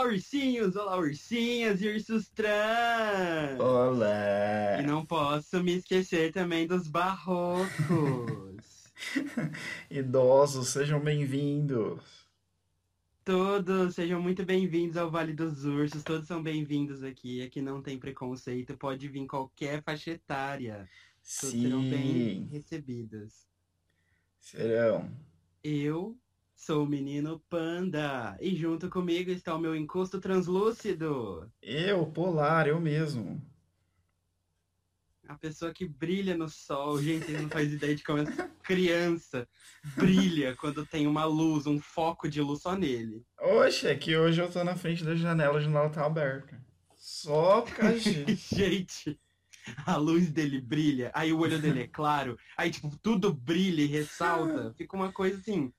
Olá, ursinhos! Olá, ursinhas e ursos trans! Olá! E não posso me esquecer também dos barrocos. Idosos, sejam bem-vindos! Todos sejam muito bem-vindos ao Vale dos Ursos, todos são bem-vindos aqui. Aqui não tem preconceito, pode vir qualquer faixa etária. Todos serão bem Sim, recebidos. serão. Eu sou o menino Panda e junto comigo está o meu encosto translúcido. Eu, Polar, eu mesmo. A pessoa que brilha no sol. Gente, vocês não fazem ideia de como essa criança brilha quando tem uma luz, um foco de luz só nele. Oxe, é que hoje eu tô na frente da janela, a janela tá aberta. Só causa disso. Gente, a luz dele brilha, aí o olho dele é claro, aí tipo, tudo brilha e ressalta. Fica uma coisa assim.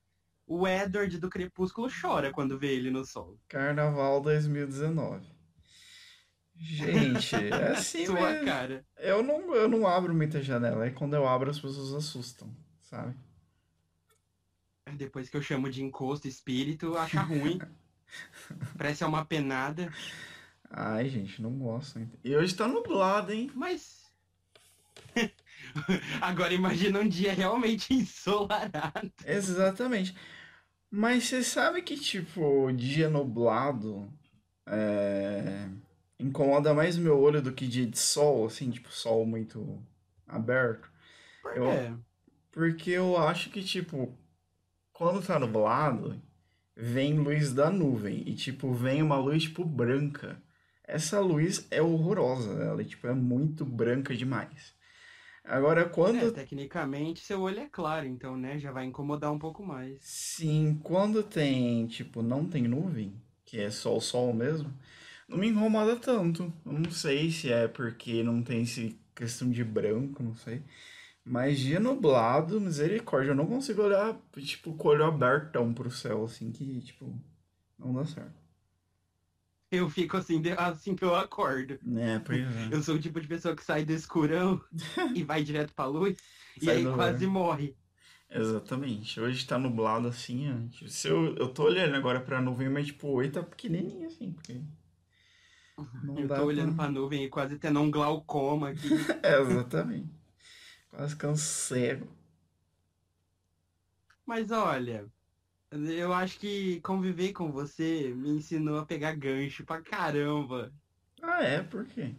O Edward do Crepúsculo chora quando vê ele no sol. Carnaval 2019. Gente, é assim Sua mesmo. cara. Eu não, eu não abro muita janela, é quando eu abro as pessoas assustam, sabe? Depois que eu chamo de encosto espírito, acha ruim. Parece uma penada. Ai, gente, não gosto. E hoje tá nublado, hein? Mas. Agora imagina um dia realmente ensolarado. Exatamente. Mas você sabe que, tipo, dia nublado é, incomoda mais meu olho do que dia de sol, assim, tipo, sol muito aberto. Por Eu, quê? porque eu acho que, tipo, quando tá nublado, vem luz da nuvem e, tipo, vem uma luz, tipo, branca. Essa luz é horrorosa, ela, tipo, é muito branca demais. Agora, É, quando tecnicamente seu olho é claro, então, né? Já vai incomodar um pouco mais. Sim, quando tem, tipo, não tem nuvem, que é só o sol mesmo, não me incomoda tanto. Eu não sei se é porque não tem esse questão de branco, não sei. Mas dia nublado, misericórdia, eu não consigo olhar, tipo, com o olho abertão pro céu, assim, que, tipo, não dá certo. Eu fico assim, assim que eu acordo. Né, pois é. Eu sou o tipo de pessoa que sai do escurão e vai direto pra luz e aí quase morre. Exatamente. Hoje tá nublado assim, ó. Tipo, se eu, eu tô olhando agora pra nuvem, mas, tipo, o olho tá pequenininho, assim, porque não Eu tô olhando pra... pra nuvem e quase tendo um glaucoma aqui. É, exatamente. Quase que é. Mas olha, eu acho que conviver com você me ensinou a pegar gancho pra caramba. Ah, é? Por quê?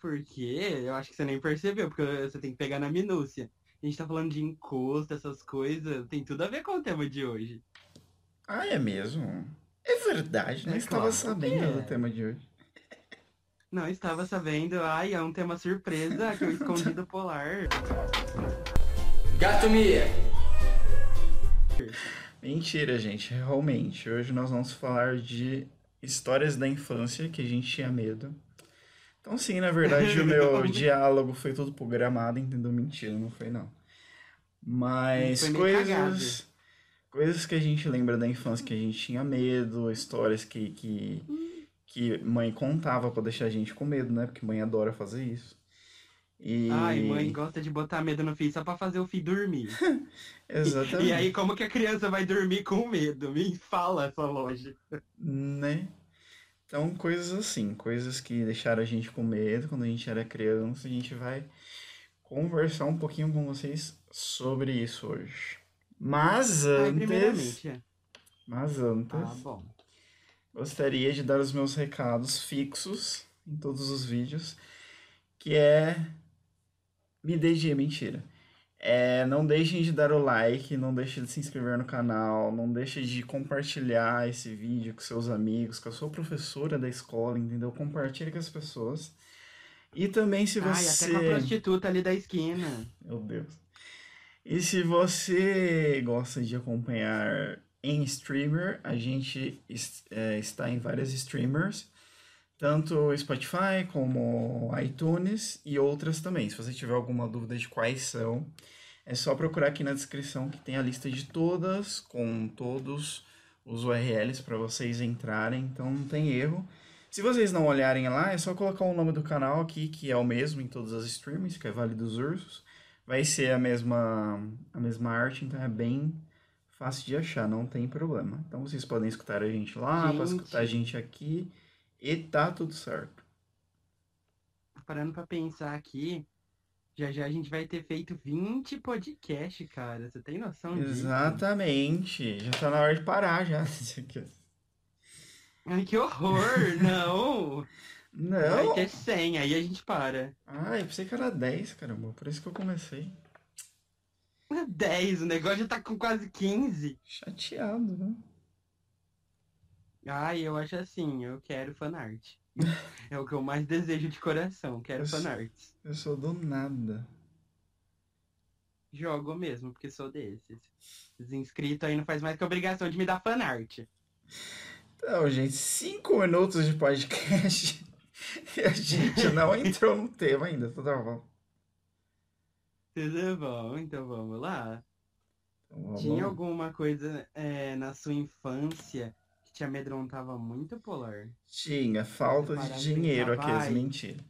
Porque eu acho que você nem percebeu, porque você tem que pegar na minúcia. A gente tá falando de encosto, essas coisas, tem tudo a ver com o tema de hoje. Ah, é mesmo? É verdade, não É estava claro sabendo do é. tema de hoje. Não estava sabendo, ai, é um tema surpresa que eu escondi do Polar. Gato Mia. Mentira, gente, realmente. Hoje nós vamos falar de histórias da infância que a gente tinha medo. Então, sim, na verdade, o meu diálogo foi todo programado, entendeu? Mentira, não foi não. Mas Foi meio cagado. coisas, coisas que a gente lembra da infância que a gente tinha medo, histórias que, que, que mãe contava pra deixar a gente com medo, né? Porque mãe adora fazer isso. E Ai, mãe gosta de botar medo no filho só pra fazer o filho dormir. exatamente, E aí, como que a criança vai dormir com medo? Me fala essa lógica. né? Então, coisas assim, coisas que deixaram a gente com medo quando a gente era criança, a gente vai conversar um pouquinho com vocês sobre isso hoje. Mas Ai, antes, primeiramente, é. mas antes, Ah, bom. gostaria de dar os meus recados fixos em todos os vídeos, que é me deixe mentira. É, não deixem de dar o like, não deixem de se inscrever no canal, não deixem de compartilhar esse vídeo com seus amigos, com a sua professora da escola, entendeu? Compartilhe com as pessoas. E também se Ai, você... até com a prostituta ali da esquina. Meu Deus. E se você gosta de acompanhar em streamer, a gente é, está em várias streamers, tanto Spotify como iTunes e outras também. Se você tiver alguma dúvida de quais são, é só procurar aqui na descrição que tem a lista de todas, com todos os URLs para vocês entrarem, então não tem erro. Se vocês não olharem lá, é só colocar o nome do canal aqui, que é o mesmo em todas as streams, que é Vale dos Ursos. Vai ser a mesma, a mesma arte, então é bem Fácil de achar, não tem problema. Então vocês podem escutar a gente lá, Gente. pode escutar a gente aqui e tá tudo certo. Parando pra pensar aqui, já já a gente vai ter feito 20 podcasts, cara. Você tem noção disso? Exatamente. Já tá na hora de parar já. Ai, que horror! Não! Vai Não. ter 100, aí a gente para. Ai, eu pensei que era 10, caramba. Por isso que eu comecei. 10, o negócio já tá com quase 15. Chateado, né? Ai, eu acho assim, eu quero fanart. É o que eu mais desejo de coração, quero Eu sou- fanart. Eu sou do nada. Jogo mesmo, porque sou desses. Os inscritos aí não faz mais que obrigação de me dar fanart. Então, gente, 5 minutos de podcast e a gente não entrou no tema ainda. Tá bom. Tudo bom, então vamos lá. Então, vamos- Tinha alguma coisa é, na sua infância te amedrontava muito, Polar? Tinha falta de dinheiro aqui, as vai. mentira.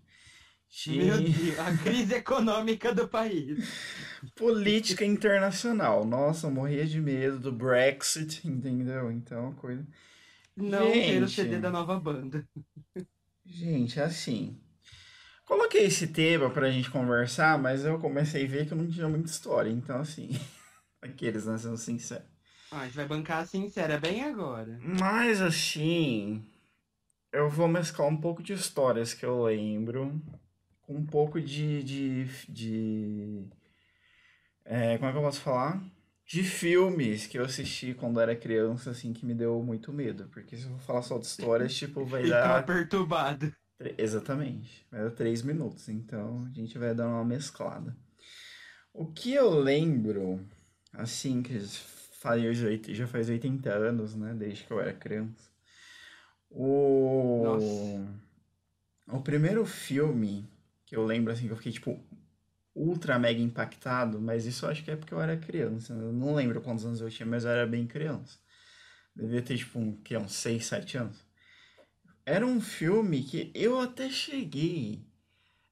Meu Tinha Deus, a crise econômica do país. política internacional. Nossa, eu morria de medo do Brexit, entendeu? Então, coisa. Não ter o Gente. CD da nova banda. Gente, assim. Coloquei esse tema pra gente conversar, mas eu comecei a ver que eu não tinha muita história. Então, assim. Aqueles, né? Sendo sincero. Ah, a gente vai bancar a sincera bem agora. Mas, assim. Eu vou mesclar um pouco de histórias que eu lembro. Com um pouco de. de, de é, como é que eu posso falar? De filmes que eu assisti quando era criança, assim, que me deu muito medo. Porque se eu for falar só de histórias, tipo, vai tava dar. perturbado. Tre- Exatamente. Vai dar três minutos, então a gente vai dar uma mesclada. O que eu lembro, assim, que faz, já faz 80 anos, né? Desde que eu era criança. O, Nossa. o primeiro filme que eu lembro, assim, que eu fiquei, tipo, ultra mega impactado, mas isso acho que é porque eu era criança. né? Eu não lembro quantos anos eu tinha, mas eu era bem criança. Devia ter, tipo, um, que, uns 6, 7 anos. Era um filme que eu até cheguei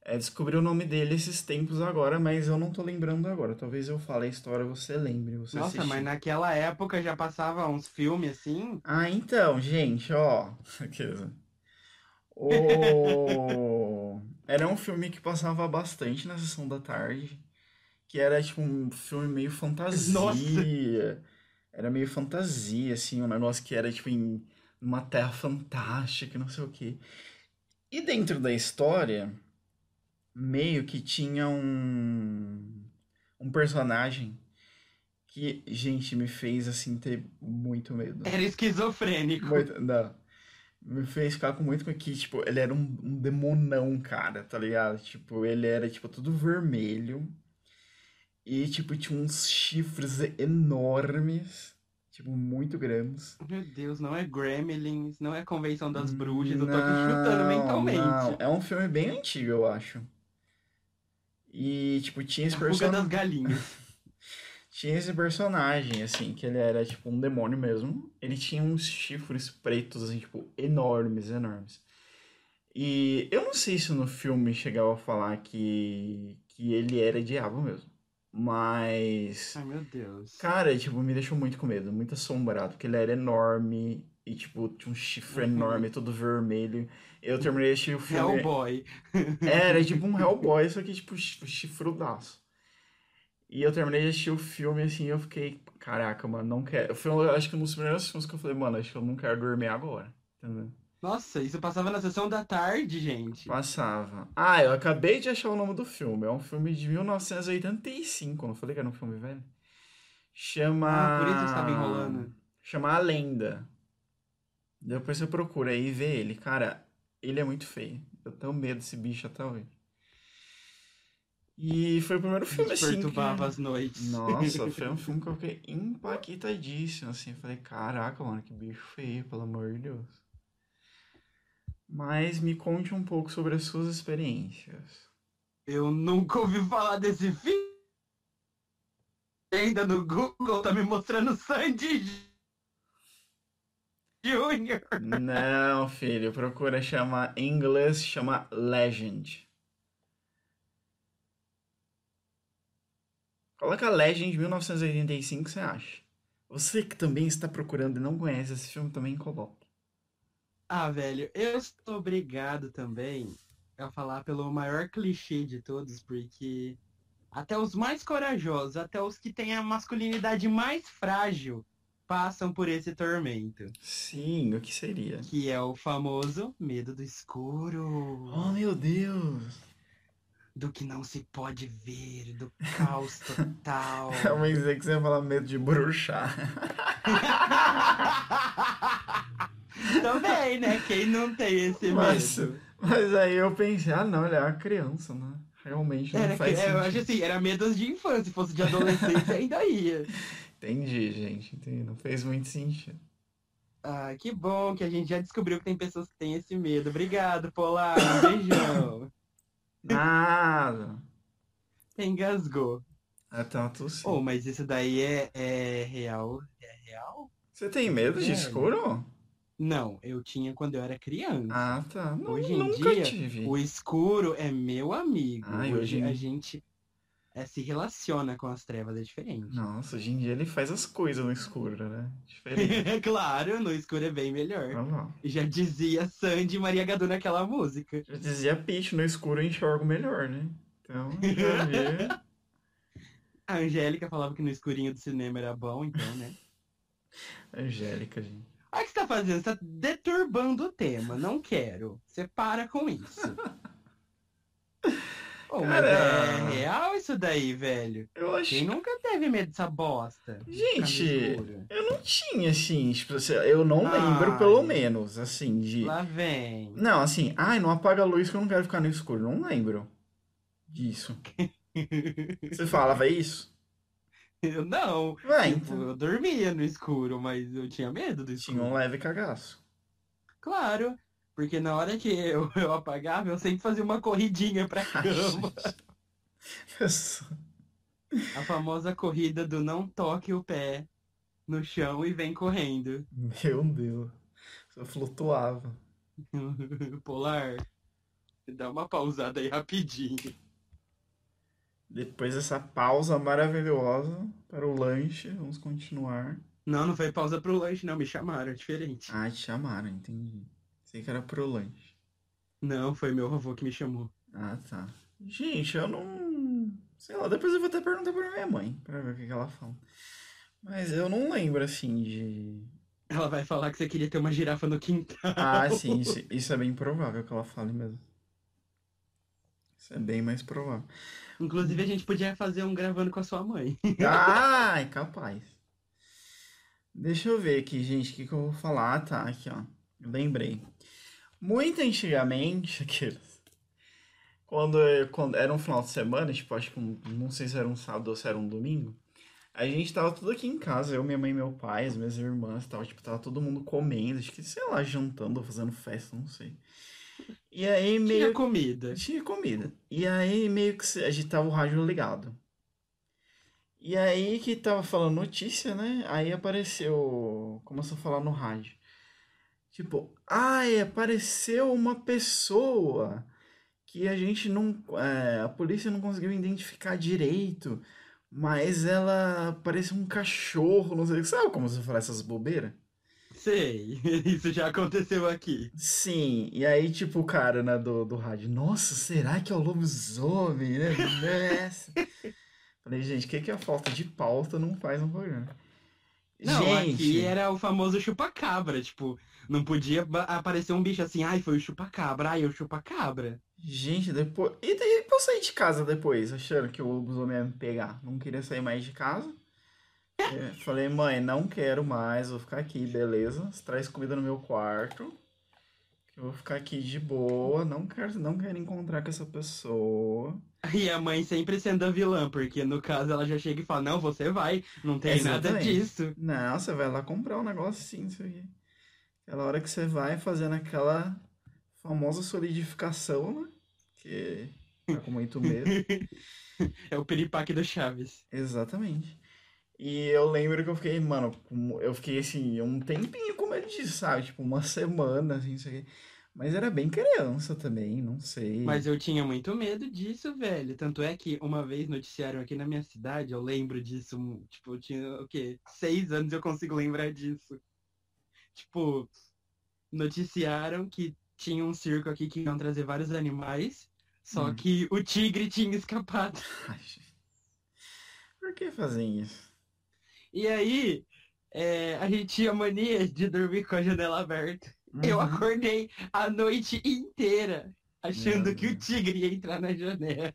a descobrir o nome dele esses tempos agora, mas eu não tô lembrando agora. Talvez eu fale a história, você lembre, você Nossa, assistiu. mas naquela época já passava uns filmes assim. Ah, então, gente, ó. O... Era um filme que passava bastante na sessão da tarde. Que era tipo um filme meio fantasia. Nossa. Era meio fantasia, assim, um negócio que era tipo em uma terra fantástica, não sei o quê. E dentro da história, meio que tinha um, um personagem que, gente, me fez assim ter muito medo. Era esquizofrênico. Muito, não. Me fez ficar com muito com que, tipo, ele era um, um demonão, cara, tá ligado? Tipo, ele era, tipo, tudo vermelho. E, tipo, tinha uns chifres enormes. Tipo, muito grandes. Meu Deus, não é Gremlins, não é Convenção das Bruxas, eu tô aqui chutando Não, mentalmente. não. É um filme bem antigo, eu acho. E, tipo, tinha esse fuga das personagem. galinhas. Tinha esse personagem, assim, que ele era tipo um demônio mesmo. Ele tinha uns chifres pretos, assim, tipo, enormes, enormes. E eu não sei se no filme chegava a falar que, que ele era diabo mesmo. Mas. Ai, meu Deus. Cara, tipo, me deixou muito com medo, muito assombrado, porque ele era enorme e, tipo, tinha um chifre Uhum. enorme, todo vermelho. Eu terminei de assistir o filme. Hellboy. Era tipo um Hellboy, só que tipo chif- chifrudaço. E eu terminei de assistir o filme assim e eu fiquei, caraca, mano, não quero. Foi, acho que um dos primeiros filmes que eu falei, mano, acho que eu não quero dormir agora. Entendeu? Nossa, isso passava na sessão da tarde, gente. Passava. Ah, eu acabei de achar o nome do filme. É um filme de 1985. Eu não falei que era um filme velho? Chama. Ah, por isso que estava enrolando. Chama A Lenda. Depois você procura aí e vê ele. Cara, ele é muito feio. Eu tenho medo desse bicho até hoje. E foi o primeiro filme assim. que- Perturbava as noites. Nossa, foi um filme que eu fiquei impactadíssimo, assim. Eu falei, caraca, mano, que bicho feio, pelo amor de Deus. Mas me conte um pouco sobre as suas experiências. Eu nunca ouvi falar desse filme. Ainda no Google tá me mostrando Sandy Junior. Não, filho, procura chamar em inglês, chama Legend. Coloca Legend 1985, você acha? Você que também está procurando e não conhece esse filme, também coloque. Ah, velho, eu sou obrigado também a falar pelo maior clichê de todos, porque até os mais corajosos, até os que têm a masculinidade mais frágil, passam por esse tormento. Sim, o que seria? Que é o famoso medo do escuro. Oh, meu Deus! Do que não se pode ver, do caos total. Eu pensei que você ia falar medo de bruxar. Também, né? Quem não tem esse Mas, medo? mas aí eu pensei, ah não, ele é uma criança, né? Realmente não Era, que- faz é, eu sentido. acho assim, era medos de infância. Se fosse de adolescência, ainda ia. Entendi, gente, entendi. Não fez muito sentido. Ah, que bom que a gente já descobriu que tem pessoas que têm esse medo. Obrigado, Polar. Um beijão. Nada. Engasgou. Até uma tosse. Oh, mas isso daí é, é real? É real? Você tem medo de Velho. escuro? Não, eu tinha quando eu era criança. Ah, tá. Não, Hoje em nunca dia, tive. O escuro é meu amigo. Ai, hoje hoje em- a gente é, se relaciona com as trevas, é diferente. Nossa, hoje em dia ele faz as coisas no escuro, né? Diferente. claro, no escuro é bem melhor. Já dizia Sandy e Maria Gadu naquela música. Eu dizia Peach, no escuro eu enxergo melhor, né? Então, já vi. A Angélica falava que no escurinho do cinema era bom, então, né? Angélica, gente. Olha o que você tá fazendo, você tá deturbando o tema. Não quero. Você para com isso. Mas Cara. é real isso daí, velho. Eu acho Quem nunca teve medo dessa bosta? Gente. Eu não tinha, assim, tipo, eu não lembro, Ai. pelo menos, assim, de. Lá vem. Não, assim, ai, não apaga a luz que eu não quero ficar no escuro. Não lembro disso. Você falava isso? Eu não. Vai, Tipo, então. eu dormia no escuro, mas eu tinha medo do escuro. Tinha um leve cagaço. Claro. Porque na hora que eu, eu apagava, eu sempre fazia uma corridinha pra cama. sou- A famosa corrida do não toque o pé no chão e vem correndo. Meu Deus. Eu flutuava. Polar, dá uma pausada aí rapidinho. Depois dessa pausa maravilhosa para o lanche, vamos continuar. Não, não foi pausa pro lanche, não. Me chamaram, é diferente. Ah, te chamaram, entendi. Sei que era pro lanche. Não, foi meu avô que me chamou. Ah, tá. Gente, eu não. Sei lá, depois eu vou até perguntar pra minha mãe, pra ver o que ela fala. Mas eu não lembro, assim, de. Ela vai falar que você queria ter uma girafa no quintal. Ah, sim, isso, isso é bem provável que ela fale mesmo. Isso é bem mais provável. Inclusive, a gente podia fazer um gravando com a sua mãe. Ai, capaz. Deixa eu ver aqui, gente, o que, que eu vou falar. Ah, tá, aqui, ó. Lembrei. Muito antigamente, aqueles. Quando, quando era um final de semana, tipo, acho que um- não sei se era um sábado ou se era um domingo. A gente tava tudo aqui em casa, eu, minha mãe meu pai, as minhas irmãs e tal, tipo, tava todo mundo comendo, acho que, sei lá, jantando ou fazendo festa, não sei. E aí meio Tinha comida. tinha comida. E aí meio que a gente tava o rádio ligado. E aí que tava falando notícia, né? Aí apareceu. Começou a falar no rádio. Tipo, ai, apareceu uma pessoa que a gente não. é, a polícia não conseguiu identificar direito. Mas ela parece um cachorro, não sei. Sabe como você fala essas bobeiras? Sei, isso já aconteceu aqui. Sim, e aí, tipo, o cara, né, do, do rádio, nossa, será que é o lobisomem, né? Nessa. Falei, gente, o que, que a falta de pauta não faz no programa? Não, gente, aqui era o famoso chupacabra, tipo, não podia aparecer um bicho assim, ai, foi o chupacabra, ai, é o chupacabra. gente, depois. E daí pra eu sair de casa depois, achando que o lobisomem ia me pegar? Não queria sair mais de casa. É, Falei, mãe, não quero mais, vou ficar aqui, beleza? Você traz comida no meu quarto. Eu vou ficar aqui de boa, não quero, não quero encontrar com essa pessoa. E a mãe sempre sendo a vilã, porque no caso ela já chega e fala, não, você vai, não tem nada Exatamente. disso. Não, você vai lá comprar um negócio assim, isso aqui. Aquela hora que você vai fazendo aquela famosa solidificação, né? Que tá com muito medo. É o piripaque do Chaves. Exatamente. E eu lembro que eu fiquei, mano, eu fiquei assim, um tempinho com medo disso, sabe? Tipo, uma semana, assim, isso aqui. Mas era bem criança também, não sei. Mas eu tinha muito medo disso, velho. Tanto é que uma vez noticiaram aqui na minha cidade, eu lembro disso. Tipo, eu tinha o quê? Seis anos eu consigo lembrar disso. Tipo, noticiaram que tinha um circo aqui que iam trazer vários animais, só Hum. que o tigre tinha escapado. Por que fazem isso? E aí, é, a gente tinha mania de dormir com a janela aberta. Eu Uhum. acordei a noite inteira achando que o tigre ia entrar na janela.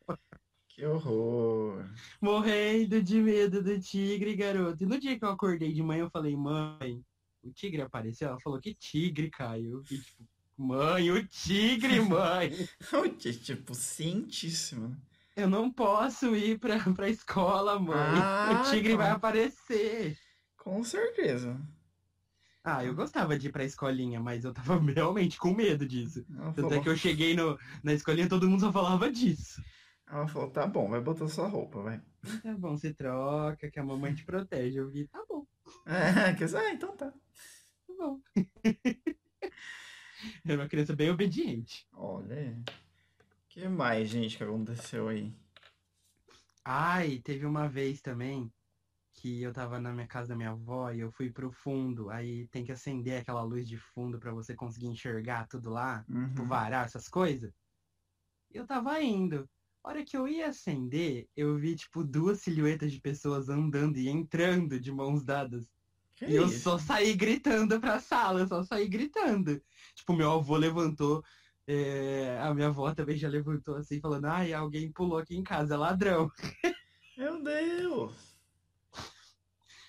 Que horror. Morrendo de medo do tigre, garoto. E no dia que eu acordei de manhã, eu falei, mãe, o tigre apareceu? Ela falou, que tigre, Caio? E tipo, mãe, o tigre, mãe. Tipo, cientíssimo. Eu não posso ir pra, pra escola, mãe. Ah, o tigre vai claro. aparecer. Com certeza. Ah, eu gostava de ir pra escolinha, mas eu tava realmente com medo disso. Ela Tanto é falou, que eu cheguei no, na escolinha, todo mundo só falava disso. ela falou, tá bom, vai botar sua roupa, vai. Tá bom, você troca, que a mamãe te protege. Eu vi, tá bom, É, quer dizer, ah, então tá. tá bom. Eu era uma criança bem obediente. Olha que mais, gente, que aconteceu aí? Ai, teve uma vez também que eu tava na minha casa da minha avó e eu fui pro fundo. Aí tem que acender aquela luz de fundo pra você conseguir enxergar tudo lá, tipo Uhum. varar essas coisas. Eu tava indo. A hora que eu ia acender, eu vi tipo duas silhuetas de pessoas andando e entrando de mãos dadas. Que E eu isso? só saí gritando pra sala, eu só saí gritando. Tipo, meu avô levantou, é, a minha avó também já levantou assim, falando, ai, alguém pulou aqui em casa, é ladrão. Meu Deus.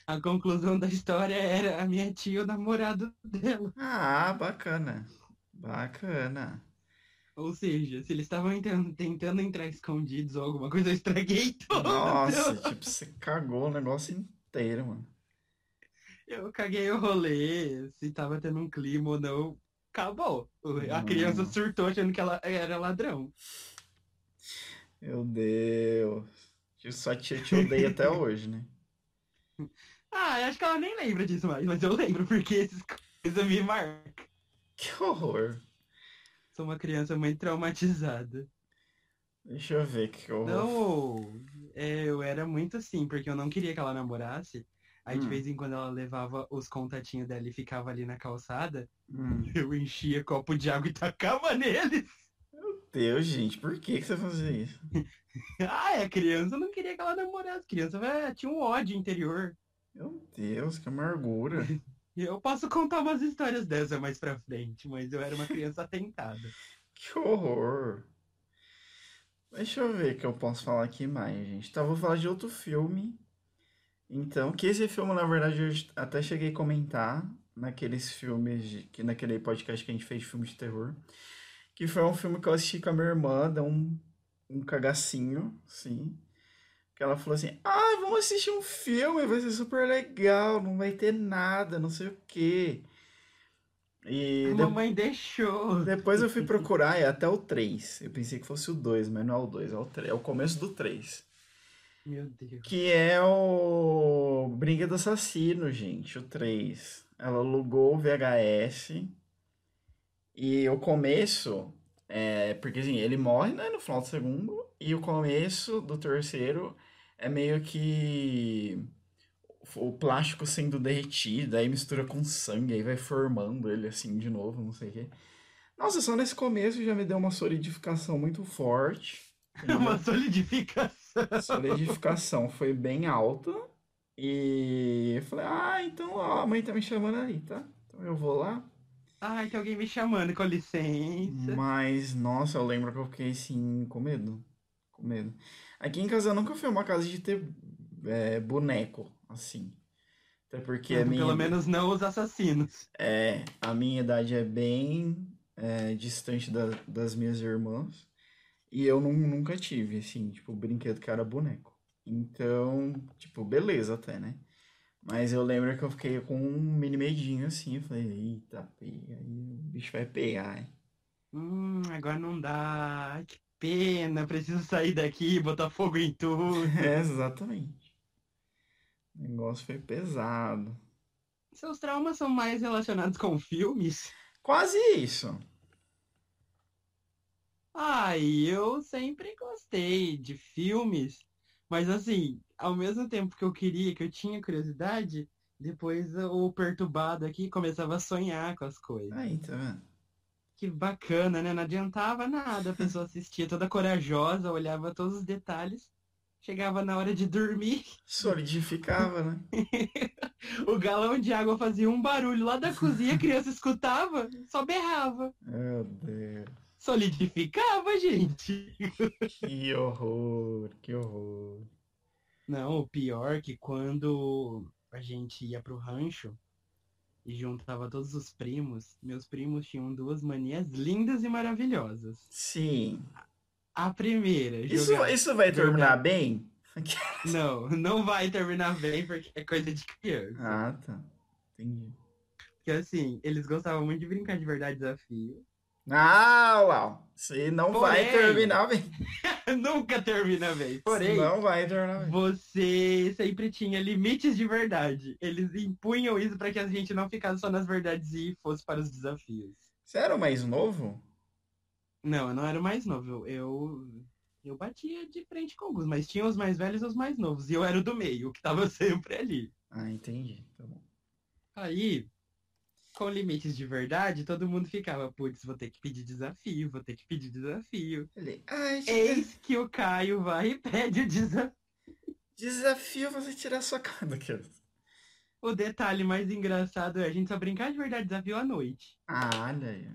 A conclusão da história era a minha tia e o namorado dela. Ah, bacana. Bacana. Ou seja, se eles estavam tentando, entrar escondidos ou alguma coisa, eu estraguei tudo. Nossa, tipo, você cagou o negócio inteiro, mano. Eu caguei o rolê, se tava tendo um clima ou não, acabou. A criança Hum. surtou achando que ela era ladrão. Meu Deus. Sua tia te odeia até hoje, né? Ah, eu acho que ela nem lembra disso mais, mas eu lembro porque essas coisas me marcam. Que horror. Sou uma criança muito traumatizada. Deixa eu ver o que eu vou. Não, é, eu era muito assim, porque eu não queria que ela namorasse. Aí de Hum. vez em quando ela levava os contatinhos dela e ficava ali na calçada, Hum. eu enchia copo de água e tacava neles. Meu Deus, gente, por que que você fazia isso? Ah, a criança não queria que ela namorasse. A criança vai- tinha um ódio interior. Meu Deus, que amargura. Eu posso contar umas histórias dessa mais pra frente, mas eu era uma criança atentada. Que horror. Deixa eu ver o que eu posso falar aqui mais, gente. Tá, vou falar de outro filme. Então, que esse filme, na verdade, eu até cheguei a comentar naqueles filmes, de- que naquele podcast que a gente fez de filme de terror. Que foi um filme que eu assisti com a minha irmã, deu um, um cagacinho, sim. Que ela falou assim, ah, vamos assistir um filme, vai ser super legal, não vai ter nada, não sei o quê. E A de- mamãe deixou. depois eu fui procurar, é até o 3. Eu pensei que fosse o 2, mas não é o 2, é o 3. É o começo do 3. Meu Deus. Que é o Brinquedo Assassino, gente, o 3. Ela alugou o VHS. E o começo, é, porque assim, ele morre, né, no final do segundo. E o começo do terceiro é meio que o plástico sendo derretido, aí mistura com sangue, aí vai formando ele assim de novo, não sei o quê. Nossa, só nesse começo já me deu uma solidificação muito forte. Uma solidificação. Solidificação foi bem alta. E eu falei, ah, então ó, a mãe tá me chamando ali, tá? Então eu vou lá. Ai, tem alguém me chamando, com licença. Mas, nossa, eu lembro que eu fiquei assim, com medo. Com medo. Aqui em casa nunca foi uma casa de ter é, boneco, assim. Até porque a minha, Pelo menos não os assassinos. é, a minha idade é bem é, distante da- das minhas irmãs. E eu nun- nunca tive, assim, tipo, brinquedo que era boneco. Então, tipo, beleza até, né? Mas eu lembro que eu fiquei com um mini medinho assim. Eu falei, eita, pega, aí o bicho vai pegar, hein? Hum, agora não dá. Ai, que pena. Preciso sair daqui, botar fogo em tudo. É, exatamente. O negócio foi pesado. Seus traumas são mais relacionados com filmes? Quase isso. Ah, eu sempre gostei de filmes, mas assim, ao mesmo tempo que eu queria, que eu tinha curiosidade, depois o perturbado aqui começava a sonhar com as coisas. Aí, tá vendo? Que bacana, né? Não adiantava nada, a pessoa assistia toda corajosa, olhava todos os detalhes, chegava na hora de dormir, Solidificava, né? o galão de água fazia um barulho lá da cozinha, a criança escutava, só berrava. Meu Deus. Solidificava, gente. Que horror, que horror. Não, o pior é que quando a gente ia pro rancho e juntava todos os primos, meus primos tinham duas manias lindas e maravilhosas. Sim. A primeira, Isso, jogar... isso vai terminar bem? Não, não vai terminar bem porque é coisa de criança. Ah, tá. Entendi. Porque assim, eles gostavam muito de brincar de verdade desafio. Ah. Isso aí não vai Porém- terminar bem. Nunca termina bem. Porém, Não vai terminar bem. você sempre tinha limites de verdade. Eles impunham isso para que a gente não ficasse só nas verdades e fosse para os desafios. Você era o mais novo? Não, eu não era o mais novo. Eu, eu batia de frente com alguns, mas tinha os mais velhos e os mais novos. E eu era o do meio, que tava sempre ali. Ah, entendi. Tá bom. Aí, com limites de verdade, todo mundo ficava, putz, vou ter que pedir desafio, vou ter que pedir desafio. Ai, Eis que o Caio vai e pede o desafio. desafio você tirar sua cara daquilo. O detalhe mais engraçado é a gente só brincar de verdade desafio à noite. Ah, olha aí.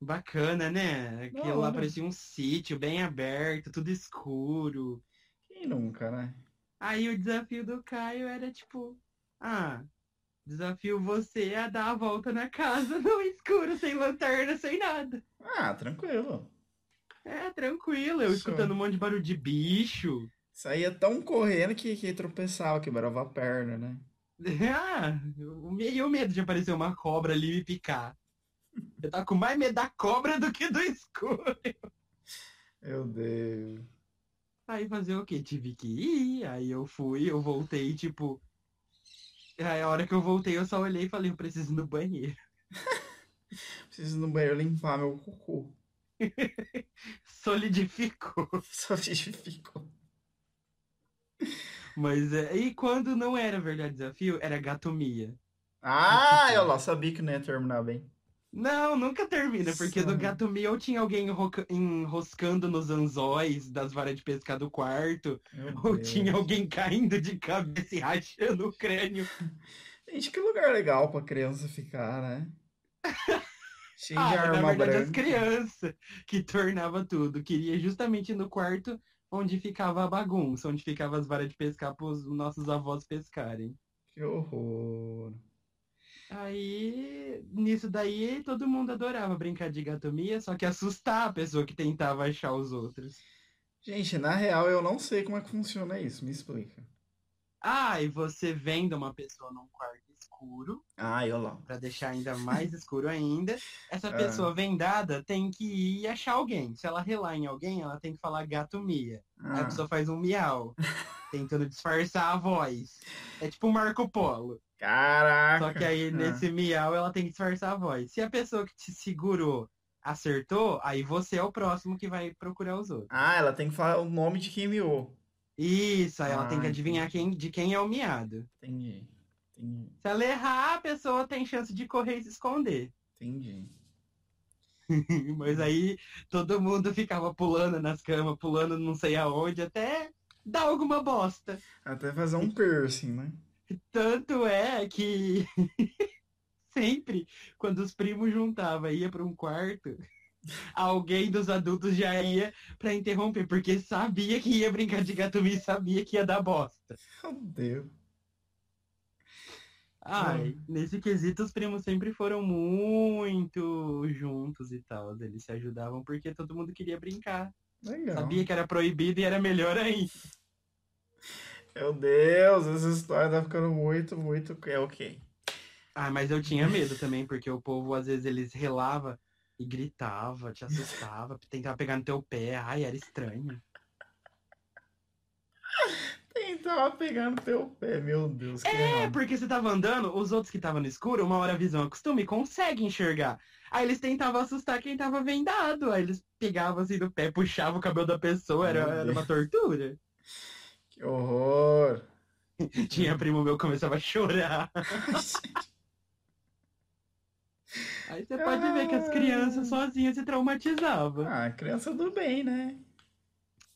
Bacana, né? Aquilo lá hora. parecia um sítio bem aberto, tudo escuro. Quem nunca, né? Aí o desafio do Caio era tipo, ah, desafio você a dar a volta na casa no escuro, sem lanterna, sem nada. Ah, tranquilo. É, tranquilo, eu Só. escutando um monte de barulho de bicho. Saía tão correndo que, que tropeçava, quebrava a perna, né? Ah, e o medo de aparecer uma cobra ali e me picar. Eu tava com mais medo da cobra do que do escuro. Meu Deus. Aí fazer o quê? Tive que ir, aí eu fui, eu voltei, tipo. Aí a hora que eu voltei, eu só olhei e falei, eu preciso ir no banheiro. Preciso ir no banheiro limpar meu cocô. Solidificou. Solidificou. Mas é. E quando não era verdade desafio, era gatomia. Ah, eu lá sabia que não ia terminar bem. Não, nunca termina, porque Só. no gatomia ou tinha alguém enroscando nos anzóis das varas de pescar do quarto, Meu ou Deus. tinha alguém caindo de cabeça e rachando o crânio. Gente, que lugar legal pra criança ficar, né? Cheio de Ah, na arma verdade, as crianças que tornava tudo. Queria justamente no quarto onde ficava a bagunça, onde ficava as varas de pescar para os nossos avós pescarem. Que horror. Aí, nisso daí, todo mundo adorava brincar de gatomia, só que assustar a pessoa que tentava achar os outros. Gente, na real, eu não sei como é que funciona isso. Me explica. Ah, e você vendo uma pessoa num quarto escuro, Ah, eu lá. para deixar ainda mais escuro ainda, essa Ah. pessoa vendada tem que ir achar alguém. Se ela relar em alguém, ela tem que falar gatomia. Aí a Ah, pessoa faz um miau, tentando disfarçar a voz. É tipo Marco Polo. Caraca. Só que aí Ah, nesse miau ela tem que disfarçar a voz. Se a pessoa que te segurou acertou, aí você é o próximo que vai procurar os outros. Ah, ela tem que falar o nome de quem miou. Isso, aí ela Ah, tem que adivinhar quem, de quem é o miado. Entendi. Entendi. Se ela errar, a pessoa tem chance de correr e se esconder. Entendi. Mas aí todo mundo ficava pulando nas camas, pulando não sei aonde, até dar alguma bosta. Até fazer um piercing, né? Tanto é que sempre, quando os primos juntavam e ia para um quarto, alguém dos adultos já ia para interromper, porque sabia que ia brincar de gatomia e sabia que ia dar bosta. Meu Deus. Ai, nesse quesito os primos sempre foram muito juntos e tal. Eles se ajudavam porque todo mundo queria brincar. Legal. Sabia que era proibido e era melhor ainda. Meu Deus, essa história tá ficando muito, muito. É ok. Ah, mas eu tinha medo também, porque o povo às vezes eles relava e gritava, te assustava, tentava pegar no teu pé. Ai, era estranho. Tentava pegar no teu pé, meu Deus, É, errado. porque você tava andando, os outros que estavam no escuro, uma hora a visão acostuma e consegue enxergar. Aí eles tentavam assustar quem tava vendado. Aí eles pegavam assim do pé, puxavam o cabelo da pessoa, era, era uma tortura. Que horror! Tinha primo meu que começava a chorar. Aí você pode ver que as crianças sozinhas se traumatizavam. ah, criança do bem, né?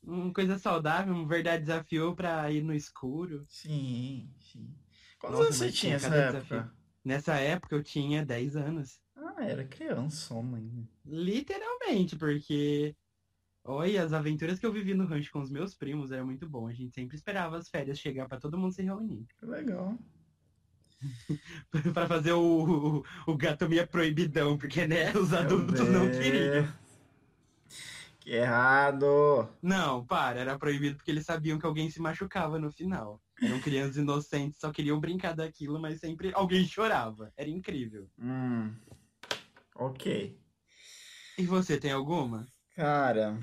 Uma coisa saudável, um verdadeiro desafio pra ir no escuro. Sim, sim. Quantos anos você tinha nessa época? desafio. Nessa época eu tinha 10 anos. Ah, era criança, ainda. Literalmente, porque. Olha, as aventuras que eu vivi no rancho com os meus primos era muito bom. A gente sempre esperava as férias chegar pra todo mundo se reunir. Legal. Pra fazer o, o, o gatomia proibidão, porque, né, os adultos não queriam. Que errado! Não, para, era proibido porque eles sabiam que alguém se machucava no final. Eram crianças inocentes, só queriam brincar daquilo, mas sempre alguém chorava. Era incrível. Hum. Ok. E você tem alguma? Cara,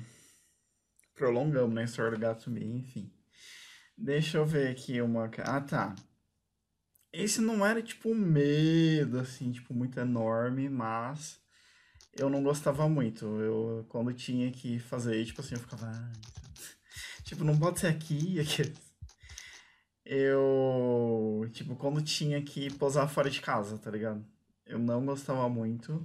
prolongamos na história do gato meio, enfim. Deixa eu ver aqui uma. Ah, tá. Esse não era tipo um medo, assim, tipo, muito enorme, mas eu não gostava muito. Eu, quando tinha que fazer, tipo assim, eu ficava. "Ai, Tipo, não pode ser aqui, aqui. Eu, tipo, quando tinha que posar fora de casa, tá ligado? Eu não gostava muito.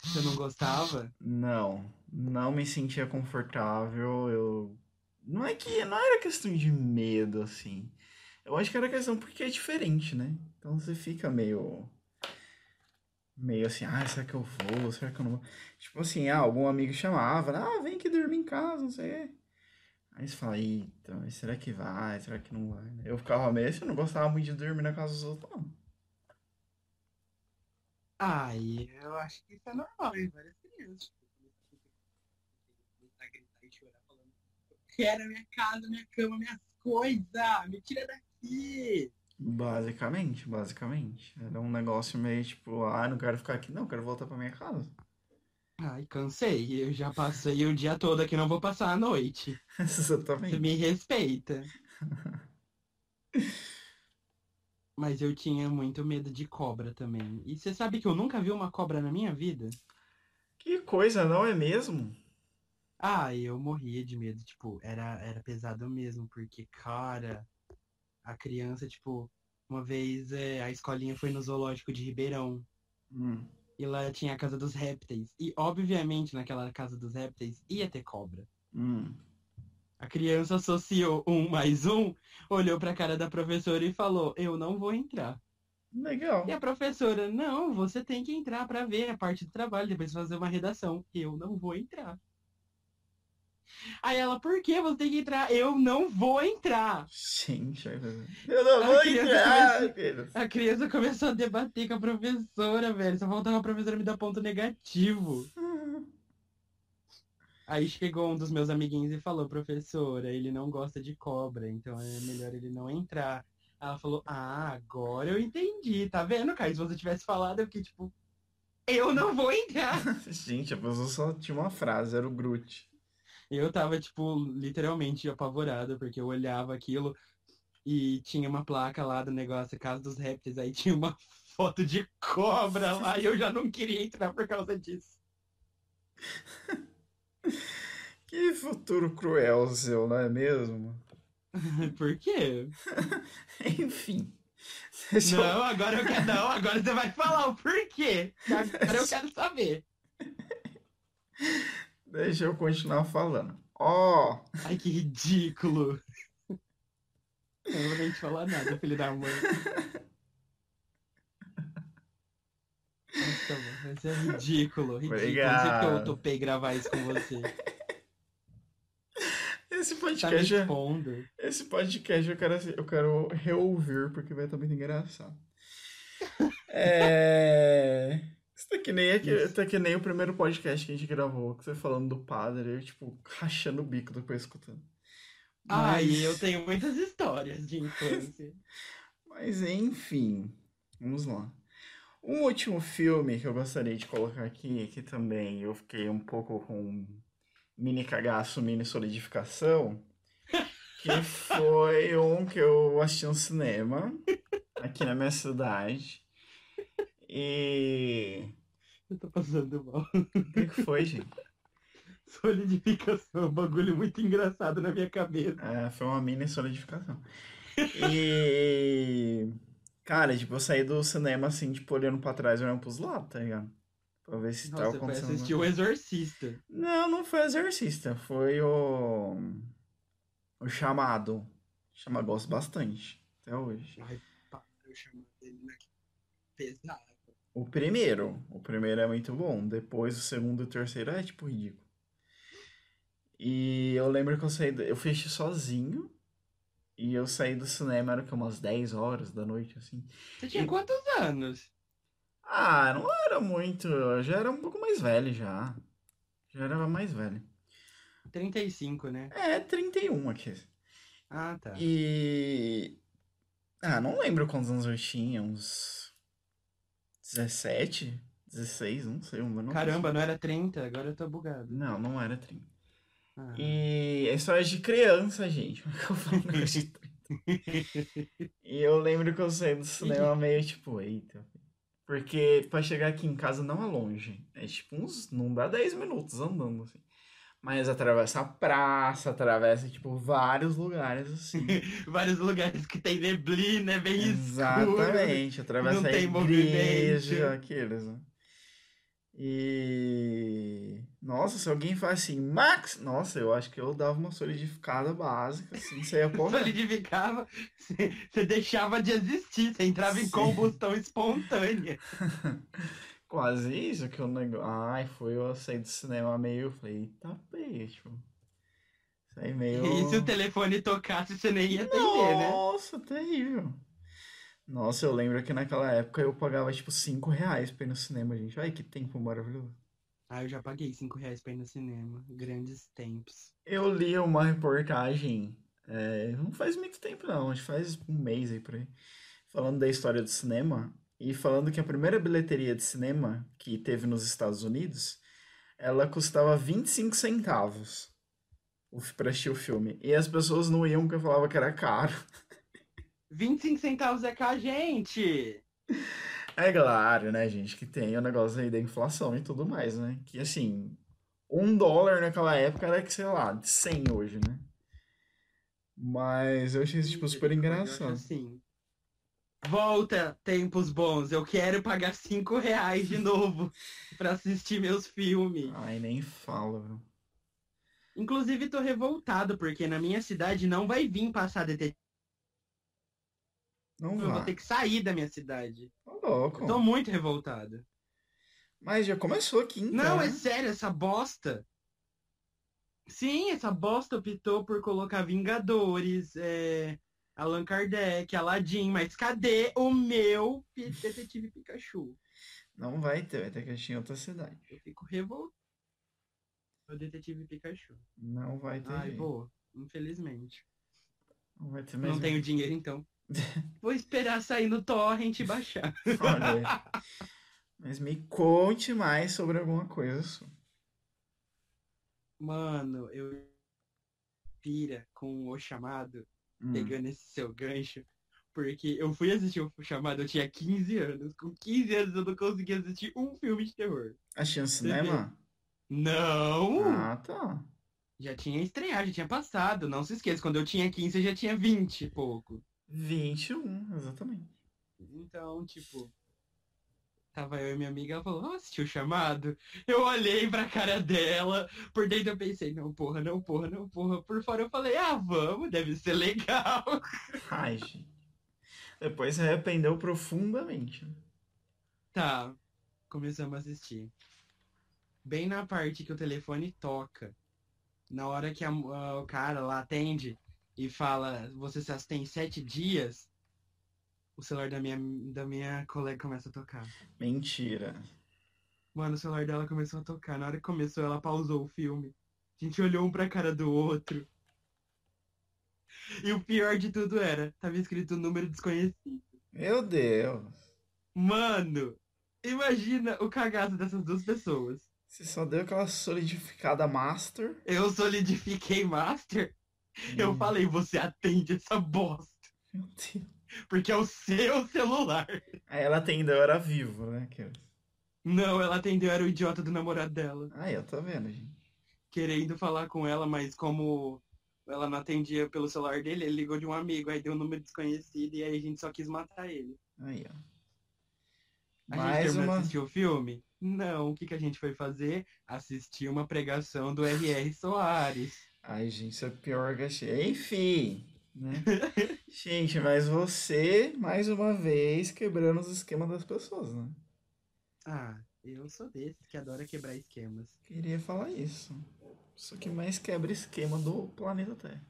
Você não gostava? Não, não me sentia confortável. Eu não é que não era questão de medo assim. Eu acho que era questão porque é diferente, né? Então você fica meio meio assim, ah, será que eu vou? Será que eu não vou? Tipo assim, ah, algum amigo chamava, ah, vem aqui dormir em casa, não sei. Aí você fala, eita, mas será que vai? Será que não vai? Eu ficava meio assim, eu não gostava muito de dormir na casa dos outros, não. Ai, eu acho que isso é normal em várias crianças. Começar a gritar e chorar falando, eu quero a minha casa, minha cama, minhas coisas, me tira daqui. Basicamente, basicamente. Era um negócio meio tipo, ah, não quero ficar aqui, não, quero voltar pra minha casa. Ai, cansei, eu já passei o dia todo aqui, não vou passar a noite. Você Exatamente. me respeita. Mas eu tinha muito medo de cobra também. E você sabe que eu nunca vi uma cobra na minha vida? Que coisa, não é mesmo? Ah, eu morria de medo, tipo, era, era pesado mesmo, porque, cara, a criança, tipo, uma vez é, a escolinha foi no zoológico de Ribeirão, Hum. e lá tinha a casa dos répteis, e obviamente naquela casa dos répteis ia ter cobra. Hum. A criança associou um mais um, olhou pra cara da professora e falou, eu não vou entrar. Legal. E a professora, não, você tem que entrar pra ver a parte do trabalho, depois fazer uma redação. Eu não vou entrar. Aí ela, por que você tem que entrar? Eu não vou entrar. Gente, eu não A vou entrar. A criança começou a debater com a professora, velho. Só faltava a professora me dar ponto negativo. Aí chegou um dos meus amiguinhos e falou, professora, ele não gosta de cobra, então é melhor ele não entrar. Ela falou, ah, agora eu entendi, tá vendo, Caio? Se você tivesse falado, eu fiquei tipo, eu não vou entrar. Gente, a pessoa só tinha uma frase, era o Groot. Eu tava, tipo, literalmente apavorada, porque eu olhava aquilo e tinha uma placa lá do negócio, Casa dos Répteis, aí tinha uma foto de cobra lá e eu já não queria entrar por causa disso. Que futuro cruel seu, não é mesmo? Por quê? Enfim. Deixa eu- Não, agora eu quero. Não, agora você vai falar o porquê. Agora eu quero saber. Deixa eu continuar falando. Ó, Ai, que ridículo. Eu não vou nem te falar nada, filho da mãe. Tá bom, mas é ridículo, ridículo. Não sei Obrigado. eu topei gravar isso com você. esse Tá podcast, é- expondo. esse podcast eu quero, eu quero reouvir porque vai estar muito engraçado. É... Isso tá que nem, aquele- tá que nem o primeiro podcast que a gente gravou, que você falando do padre, eu, tipo, rachando o bico depois escutando. Ai, Mas- eu tenho muitas histórias de infância. Mas enfim, vamos lá. Um último filme que eu gostaria de colocar aqui, que também eu fiquei um pouco com mini cagaço, mini solidificação, que foi um que eu assisti no cinema, aqui na minha cidade. E Eu tô passando mal. O que, que foi, gente? Solidificação, um bagulho muito engraçado na minha cabeça. É, foi uma mini solidificação. E. Cara, tipo, eu saí do cinema assim, tipo, olhando pra trás, olhando pros lados, tá ligado? Pra ver se tava Nossa, foi acontecendo. assistir alguma o Exorcista. Não, não foi Exorcista, foi o. O Chamado. Chama, gosto bastante, até hoje. Ai, pá, eu chamo ele na pesado. O primeiro, o primeiro é muito bom, depois o segundo e o terceiro é tipo ridículo. E eu lembro que eu saí, eu fechei sozinho, e eu saí do cinema, era que umas 10 horas da noite, assim. Você tinha E- quantos anos? Ah, não era muito, eu já era um pouco mais velho já. Já era mais velho. 35, né? É, 31 aqui. Ah, tá. E. Ah, não lembro quantos anos eu tinha, uns 17, 16, não sei, ano. Caramba, não era 30, agora eu tô bugado. Não, não era 30. Ah. E é história de criança, gente. Como é que eu falo de 30? E eu lembro que eu saí do cinema meio tipo, eita. Porque pra chegar aqui em casa não é longe. É tipo uns. Não dá 10 minutos andando, assim. Mas atravessa a praça, atravessa, tipo, vários lugares, assim. Vários lugares que tem neblina, é bem escuro. Exatamente, atravessa não a tem igreja, movimento. aqueles, né? E. Nossa, se alguém faz assim, Max! Nossa, eu acho que eu dava uma solidificada básica, assim, você ia correr. Solidificava, você deixava de existir, você entrava em Sim. combustão espontânea. Quase isso que eu nego... Ai, foi eu sair do cinema meio. Falei, eita peixe. Saí meio. E se o telefone tocasse, você nem ia atender, né? Nossa, terrível. Nossa, eu lembro que naquela época eu pagava tipo 5 reais pra ir no cinema, gente. Ai, que tempo maravilhoso. Ah, eu já paguei 5 reais pra ir no cinema. Grandes tempos. Eu li uma reportagem, é, não faz muito tempo não, acho que faz um mês aí por aí, falando da história do cinema e falando que a primeira bilheteria de cinema que teve nos Estados Unidos, ela custava 25 centavos pra assistir o filme. E as pessoas não iam porque falavam que era caro. 25 centavos é com a gente! É claro, né, gente, que tem o negócio aí da inflação e tudo mais, né? Que assim, um dólar naquela época era que, sei lá, de 100 hoje, né? Mas eu achei isso, tipo, super Eu engraçado. Assim, volta tempos bons, eu quero pagar 5 reais de novo pra assistir meus filmes. Ai, nem fala, viu? Inclusive, tô revoltado, porque na minha cidade não vai vir passar detetive. Não Eu vou vai. ter que sair da minha cidade. Tô louco. Eu tô muito revoltado. Mas já começou aqui, então. Não, é né? sério, essa bosta. Sim, essa bosta optou por colocar Vingadores, é, Allan Kardec, Aladdin, mas cadê o meu Detetive Pikachu? Não vai ter, vai ter que assistir em outra cidade. Eu fico revoltado. O Detetive Pikachu. Não vai ter Ai, jeito. vou, infelizmente. Não vai ter Não mais tenho dinheiro, então. Vou esperar sair no torrent e baixar. Olha. Mas me conte mais sobre alguma coisa sua. Mano, eu pira com o chamado, Hum. pegando esse seu gancho, porque eu fui assistir o chamado, eu tinha 15 anos. Com 15 anos eu não conseguia assistir um filme de terror. Assistiu no cinema? Não! Ah, tá. Já tinha estreado, já tinha passado. Não se esqueça, quando eu tinha 15 eu já tinha 20 e pouco. 21, exatamente. Então, tipo, tava eu e minha amiga, ela falou, "Vamos assistir o chamado? Eu olhei pra cara dela, por dentro eu pensei, não, porra, não, porra, não, porra. Por fora eu falei, ah, vamos, deve ser legal. Ai, gente. Depois se arrependeu profundamente. né? Tá, começamos a assistir. Bem na parte que o telefone toca, na hora que a- a- o cara lá atende e fala, você tem sete dias, o celular da minha, da minha colega começa a tocar. Mentira. Mano, o celular dela começou a tocar. Na hora que começou, ela pausou o filme. A gente olhou um pra cara do outro. E o pior de tudo era, tava escrito número desconhecido. Meu Deus. Mano, imagina o cagaço dessas duas pessoas. Você só deu aquela solidificada master. Eu solidifiquei master. Eu Hum, falei, você atende essa bosta. Meu Deus. Porque é o seu celular. Aí ela atendeu, era vivo, né? Que- Não, ela atendeu, era o idiota do namorado dela. Aí, eu tô vendo, gente. Querendo falar com ela, mas como ela não atendia pelo celular dele, ele ligou de um amigo, aí deu um número desconhecido e aí a gente só quis matar ele. Aí, ó. A gente Mais terminou de uma. assistir o filme? Não, o que, que a gente foi fazer? Assistir uma pregação do R.R. Soares. Ai, gente, isso é pior que achei. Enfim, né? Gente, mas você, mais uma vez, quebrando os esquemas das pessoas, né? Ah, eu sou desses que adora quebrar esquemas. Queria falar isso. Só que mais quebra esquema do planeta Terra.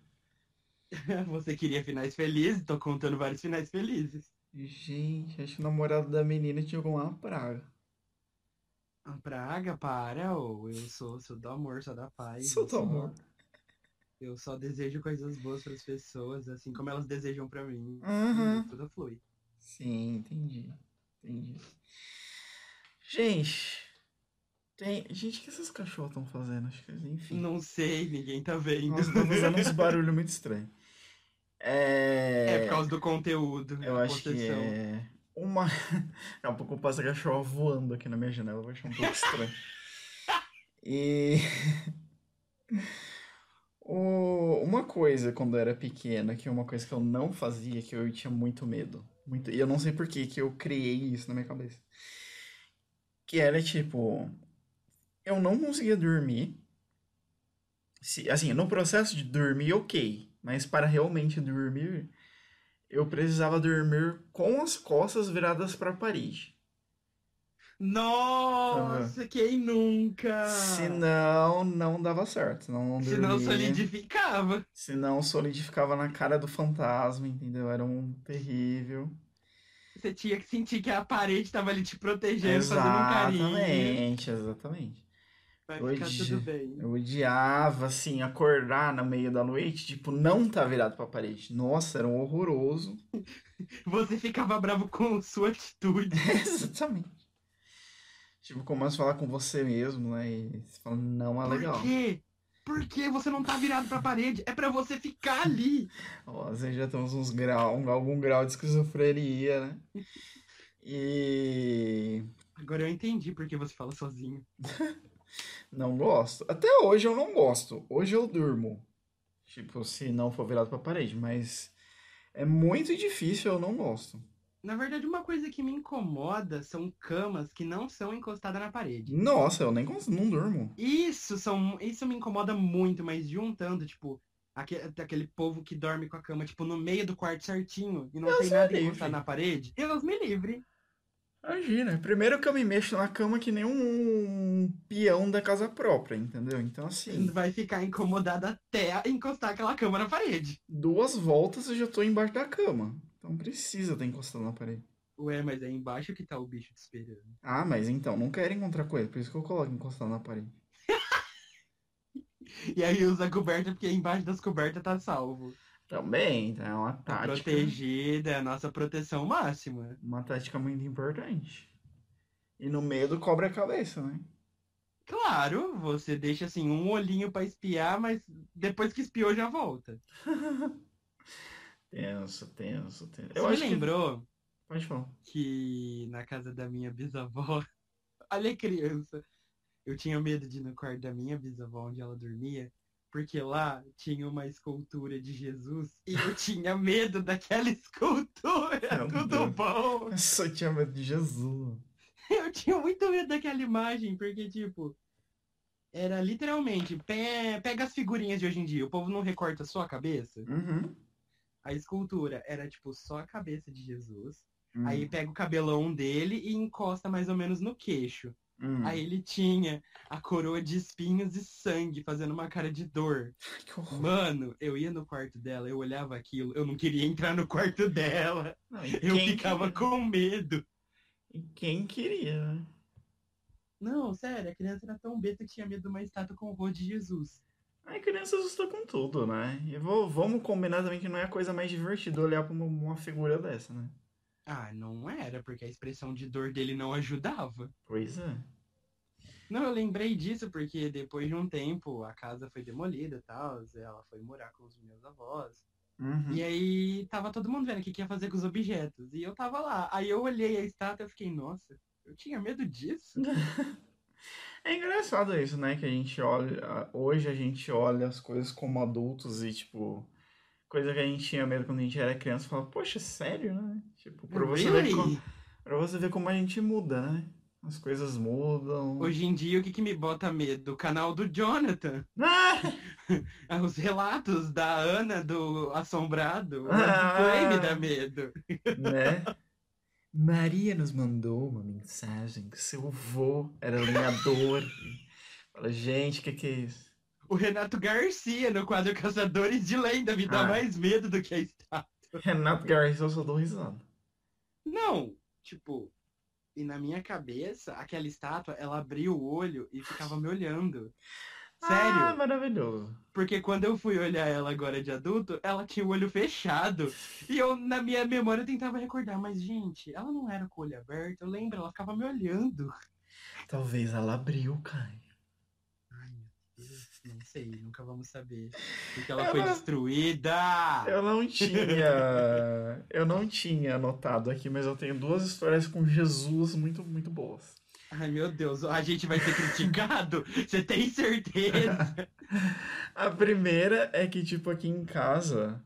Você queria finais felizes? Tô contando vários finais felizes. Gente, acho que o namorado da menina tinha alguma praga. A praga, para, ô. Eu sou, sou do amor, sou da paz. Sou do amor. Eu só desejo coisas boas para as pessoas, assim como elas desejam para mim. E Tudo flui. Sim, entendi. Entendi. Gente, tem. Gente, o que esses cachorros estão fazendo? Acho que, enfim. Não sei, ninguém tá vendo. Estão fazendo uns barulhos muito estranhos. É. É por causa do conteúdo. Eu acho que possessão. é. Uma. Daqui a pouco passa cachorro voando aqui na minha janela, eu vou achar um pouco estranho. E. O- Uma coisa quando eu era pequena, que é uma coisa que eu não fazia, que eu tinha muito medo. Muito... E eu não sei por que que eu criei isso na minha cabeça. Que era tipo. Eu não conseguia dormir. Se, assim, no processo de dormir, ok. Mas para realmente dormir, eu precisava dormir com as costas viradas para a parede. Nossa, quem nunca? Senão, não dava certo. Não, não Senão dormia. solidificava. Senão solidificava na cara do fantasma, entendeu? Era um terrível. Você tinha que sentir que a parede tava ali te protegendo, fazendo um carinho. Exatamente, exatamente. Vai Eu ficar odi- tudo bem. Eu odiava, assim, acordar no meio da noite, tipo, não tá virado pra parede. Nossa, era um horroroso. Você ficava bravo com sua atitude. Exatamente. Tipo, começa a falar com você mesmo, né? E você fala, não é legal. Por quê? Por que você não tá virado pra parede? É pra você ficar ali. Ó, Nós já temos uns grau, um- algum grau de esquizofrenia, né? E Agora eu entendi por que você fala sozinho. não gosto. Até hoje eu não gosto. Hoje eu durmo. Tipo, se não for virado pra parede, mas é muito difícil, eu não gosto. Na verdade, uma coisa que me incomoda são camas que não são encostadas na parede. Nossa, eu nem cons- não durmo. Isso são, isso me incomoda muito, mas juntando, tipo, aque- aquele povo que dorme com a cama, tipo, no meio do quarto certinho e não Deus tem nada livre. encostado na parede. Deus me livre. Imagina, primeiro que eu me mexo na cama que nem um peão da casa própria, entendeu? Então, assim, Vai ficar incomodado até encostar aquela cama na parede. duas voltas eu já tô embaixo da cama. Então precisa estar encostado na parede. Ué, mas é embaixo que tá o bicho te esperando. Ah, mas então, não quero encontrar com ele, por isso que eu coloco encostado na parede. E aí usa a coberta porque embaixo das cobertas tá salvo. Também, tá? É uma Tá tática. protegida, é a nossa proteção máxima. Uma tática muito importante. E no meio do cobre a cabeça, né? Claro, você deixa assim um olhinho pra espiar, mas depois que espiou já volta. Tenso, tenso, tenso. Você Eu me que. lembrou falar. que na casa da minha bisavó, olha criança, eu tinha medo de ir no quarto da minha bisavó onde ela dormia, porque lá tinha uma escultura de Jesus e eu tinha medo daquela escultura. Tudo Deus. bom? Eu só tinha medo de Jesus. Eu tinha muito medo daquela imagem, porque, tipo, era literalmente, pe- pega as figurinhas de hoje em dia, o povo não recorta só a cabeça. Uhum. A escultura era, tipo, só a cabeça de Jesus. Uhum. Aí pega o cabelão dele e encosta mais ou menos no queixo. Uhum. Aí ele tinha a coroa de espinhos e sangue, fazendo uma cara de dor. Que horror. Mano, eu ia no quarto dela, eu olhava aquilo, eu não queria entrar no quarto dela. Não, Eu ficava queria? com medo. E quem queria, né? Não, sério, a criança era tão besta que tinha medo de uma estátua com o rosto de Jesus. Ai, criança assusta com tudo, né? E vou- vamos combinar também que não é a coisa mais divertida olhar pra uma, uma figura dessa, né? Ah, não era, porque a expressão de dor dele não ajudava. Pois é. Não, eu lembrei disso porque depois de um tempo a casa foi demolida e tal, ela foi morar com os meus avós. Uhum. E aí tava todo mundo vendo o que, que ia fazer com os objetos. E eu tava lá. Aí eu olhei a estátua e fiquei, nossa, Eu tinha medo disso. É engraçado isso, né? Que a gente olha. Hoje a gente olha as coisas como adultos e, tipo, coisa que a gente tinha medo quando a gente era criança, fala, poxa, sério, né? Tipo, pra você, ver como, pra você ver como a gente muda, né? As coisas mudam. Hoje em dia, o que, que me bota medo? O canal do Jonathan. Ah! Os relatos da Ana do Assombrado. O Ah. Play me dá medo. né? Maria nos mandou uma mensagem que seu avô era lenhador. Fala, gente, o que, que é isso? O Renato Garcia no quadro Caçadores de Lenda me dá Ah. mais medo do que a estátua. Renato Garcia, eu só dou risada. Não, tipo, e na minha cabeça, aquela estátua, ela abria o olho e ficava me olhando. Sério? Ah, maravilhoso. Porque quando eu fui olhar ela agora de adulto, ela tinha o olho fechado. E eu, na minha memória, tentava recordar, mas, gente, ela não era com o olho aberto, eu lembro, ela ficava me olhando. Talvez ela abriu, Caio. Ai, meu Deus, não sei, nunca vamos saber. Porque ela Ela- foi destruída. Eu não tinha. Eu não tinha anotado aqui, mas eu tenho duas histórias com Jesus muito, muito boas. Ai, meu Deus, a gente vai ser criticado? Você tem certeza? A primeira é que, tipo, aqui em casa.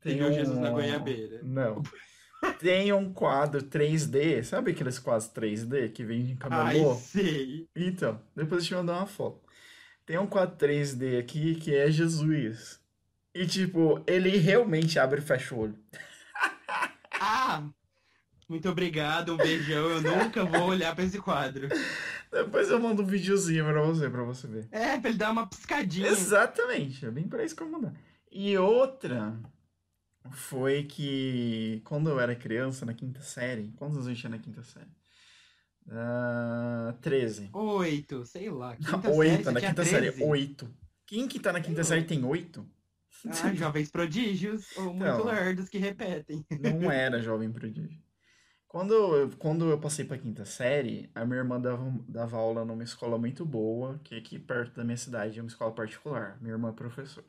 Tem Tem o. Jesus na goiabeira. Não. Tem um quadro 3D, sabe aqueles quadros 3D que vem em Ai, camelô? sei. Então, depois eu te mandar uma foto. Tem um quadro 3D aqui que é Jesus. E, tipo, ele realmente abre e fecha o olho. Ah, muito obrigado, um beijão. Eu nunca vou olhar pra esse quadro. Depois eu mando um videozinho pra você, pra você ver. É, pra ele dar uma piscadinha. Exatamente, é bem pra isso que eu vou mandar. E outra foi que quando eu era criança, na quinta série, quantos anos eu tinha na quinta série? Ah, 13. Oito, sei lá. Quinta Oito, série, você na quinta série, 13? oito. Quem que tá na quinta série tem oito? Ah, jovens prodígios ou muito Então. lerdos que repetem. Não era jovem prodígio. Quando eu, quando eu passei pra quinta série, a minha irmã dava, dava aula numa escola muito boa, que aqui perto da minha cidade, é uma escola particular. Minha irmã é professora.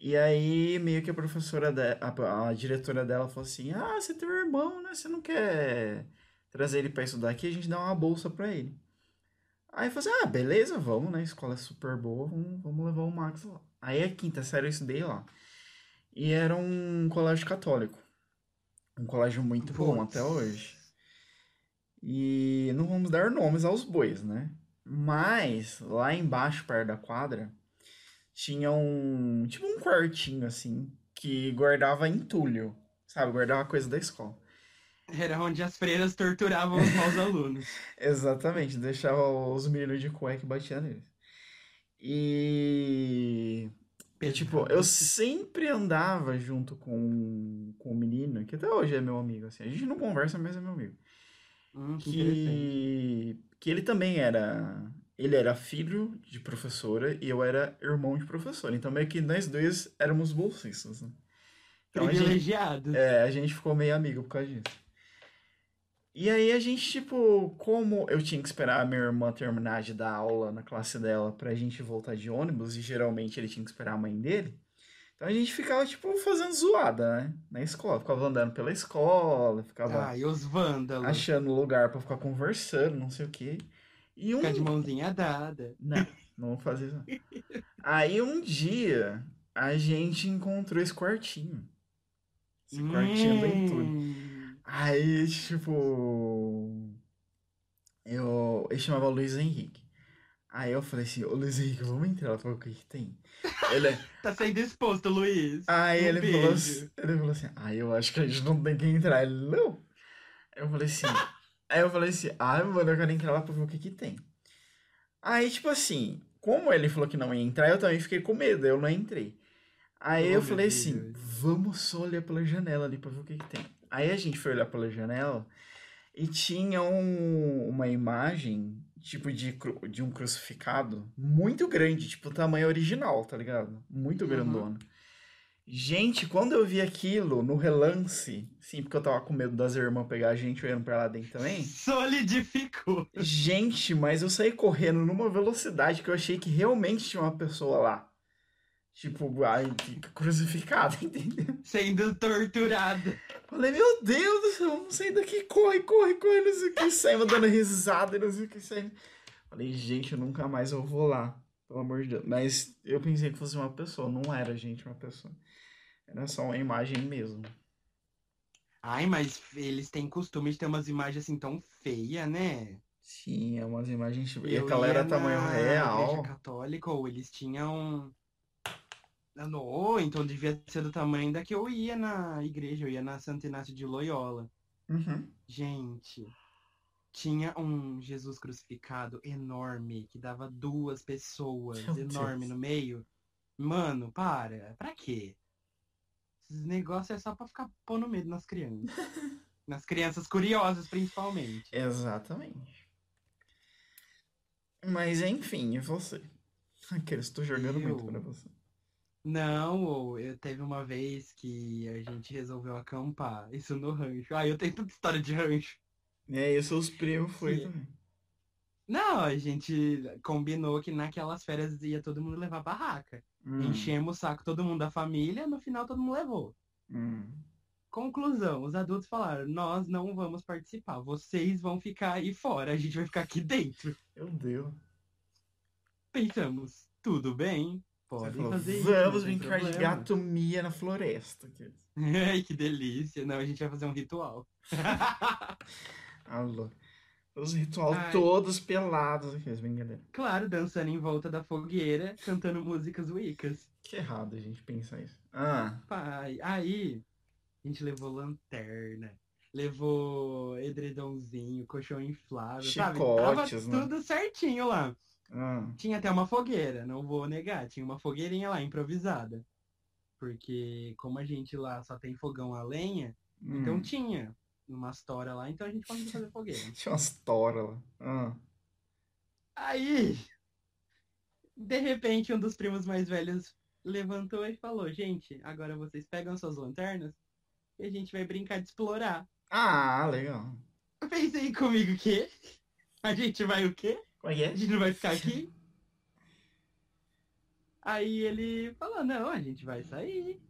E aí, meio que a professora, de, a, a diretora dela falou assim: Ah, você tem um irmão, né? Você não quer trazer ele pra estudar aqui? A gente dá uma bolsa pra ele. Aí eu falei assim: Ah, beleza, vamos, né? A escola é super boa, vamos, vamos levar o Max lá. Aí a quinta série eu estudei lá. E era um colégio católico. Um colégio muito bom até hoje. E não vamos dar nomes aos bois, né? Mas lá embaixo, perto da quadra, tinha um. Tipo um quartinho assim, que guardava entulho. Sabe? Guardava coisa da escola. Era onde as freiras torturavam os maus alunos. Exatamente, deixava os meninos de cueca e batia neles. E. E, tipo, eu sempre andava junto com, com o menino, que até hoje é meu amigo, assim. A gente não conversa, mas é meu amigo. Hum, que. Que, que ele também era. Ele era filho de professora e eu era irmão de professora. Então, meio que nós dois éramos bolsistas, né? Então, a gente, Privilegiados. é, a gente ficou meio amigo por causa disso. E aí a gente, tipo, como eu tinha que esperar a minha irmã terminar de dar aula na classe dela pra gente voltar de ônibus, e geralmente ele tinha que esperar a mãe dele, então a gente ficava, tipo, fazendo zoada, né? Na escola. Ficava andando pela escola, ficava Ah, e os vândalos. achando lugar pra ficar conversando, não sei o quê. E um Ficar de mãozinha dada. não, não vou fazer isso. Aí um dia a gente encontrou esse quartinho. Esse quartinho do entulho. Aí, tipo. Eu. Ele chamava Luiz Henrique. Aí eu falei assim, ô Luiz Henrique, vamos entrar lá pra ver o que, que tem. Ele, Tá sendo exposto, Luiz. aí Um ele falou, assim, ele falou assim, ah, eu acho que a gente não tem que entrar. Ele, não. Aí eu falei assim, aí eu falei assim, ah, mano, eu quero entrar lá pra ver o que que tem. Aí, tipo assim, como ele falou que não ia entrar, eu também fiquei com medo, eu não entrei. Aí Oh, eu falei assim, Deus. vamos só olhar pela janela ali pra ver o que que tem. Aí a gente foi olhar pela janela e tinha um- uma imagem, tipo, de, de um crucificado muito grande, tipo, tamanho original, tá ligado? Muito Uhum. grandona. Gente, quando eu vi aquilo no relance, sim, porque eu tava com medo das irmãs pegar a gente olhando pra lá dentro também. Solidificou. Gente, mas eu saí correndo numa velocidade que eu achei que realmente tinha uma pessoa lá. Tipo, ai, crucificada, entendeu? Sendo torturado. Falei, meu Deus do céu, vamos sair daqui, corre, corre, corre, não sei o que, dando risada, não sei o que. Falei, gente, eu nunca mais eu vou lá, pelo amor de Deus. Mas eu pensei que fosse uma pessoa, não era, gente, uma pessoa. Era só uma imagem mesmo. Ai, mas eles têm costume de ter umas imagens assim tão feias, né? Sim, é umas imagens. E Eu aquela era ia tamanho real. Igreja católica, ou eles tinham. Não, então devia ser do tamanho da que eu ia na igreja, eu ia na Santo Inácio de Loyola. Uhum. Gente, tinha um Jesus crucificado enorme, que dava duas pessoas, Meu enorme Deus. no meio. Mano, para, pra quê? Esses negócios é só pra ficar pondo medo nas crianças. nas crianças curiosas, principalmente. Exatamente. Mas enfim, e você? Aqueles, tô jogando muito Eu? pra você. Não, eu teve uma vez que a gente resolveu acampar, isso no rancho. Ah, eu tenho tanta história de rancho. E aí, seus primos foi também. Não, a gente combinou que naquelas férias ia todo mundo levar barraca. Hum, Enchemos o saco todo mundo da família, no final todo mundo levou. hum. Conclusão, os adultos falaram, nós não vamos participar, vocês vão ficar aí fora, a gente vai ficar aqui dentro. Meu Deus. Pensamos, tudo bem, Falou, fazer isso. vamos brincar de problema." gato mia na floresta. Ai, que delícia. Não, a gente vai fazer um ritual. Alô. Os rituais Ai. todos pelados. Aqueles, brincadeira. Claro, dançando em volta da fogueira, cantando músicas wiccas. Que errado a gente pensar isso. Ah, Pai, aí a gente levou lanterna, levou edredomzinho, colchão inflável, sabe? Tava Chicotes, né? tudo certinho lá. Ah. Tinha até uma fogueira, não vou negar, tinha uma fogueirinha lá improvisada. Porque como a gente lá só tem fogão a lenha, então hum. tinha umas tora lá, então a gente conseguiu fazer fogueira. Tinha umas toras lá. Ah. Aí, de repente, um dos primos mais velhos levantou e falou: Gente, agora vocês pegam suas lanternas e a gente vai brincar de explorar. Ah, legal. Eu pensei comigo o quê? A gente vai o quê? Como é que A é? gente não vai ficar aqui? Aí ele falou: Não, a gente vai sair.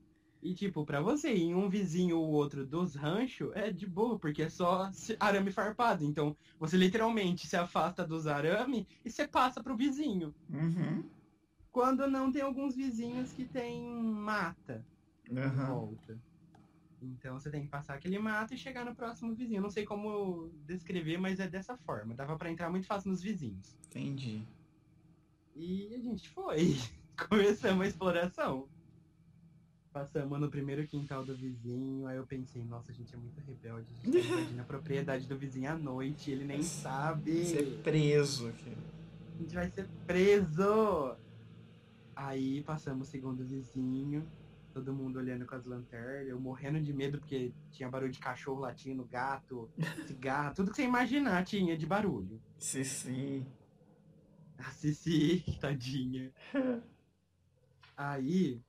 E tipo, pra você ir um vizinho ou outro dos ranchos é de boa, porque é só arame farpado. Então você literalmente se afasta dos arame e você passa pro vizinho. Uhum. Quando não tem alguns vizinhos que tem mata em Aham. volta. Então você tem que passar aquele mato e chegar no próximo vizinho. Não sei como descrever, mas é dessa forma. Dava pra entrar muito fácil nos vizinhos. Entendi. E a gente foi. Começamos a exploração. Passamos no primeiro quintal do vizinho, aí eu pensei, nossa, a gente é muito rebelde, a gente tá invadindo a propriedade do vizinho à noite, ele nem sabe. Ser preso aqui. A gente vai ser preso! Aí passamos o segundo vizinho, todo mundo olhando com as lanternas, eu morrendo de medo porque tinha barulho de cachorro latindo, gato, cigarro, tudo que você imaginar tinha de barulho. Sim, sim. A Cici, tadinha. Aí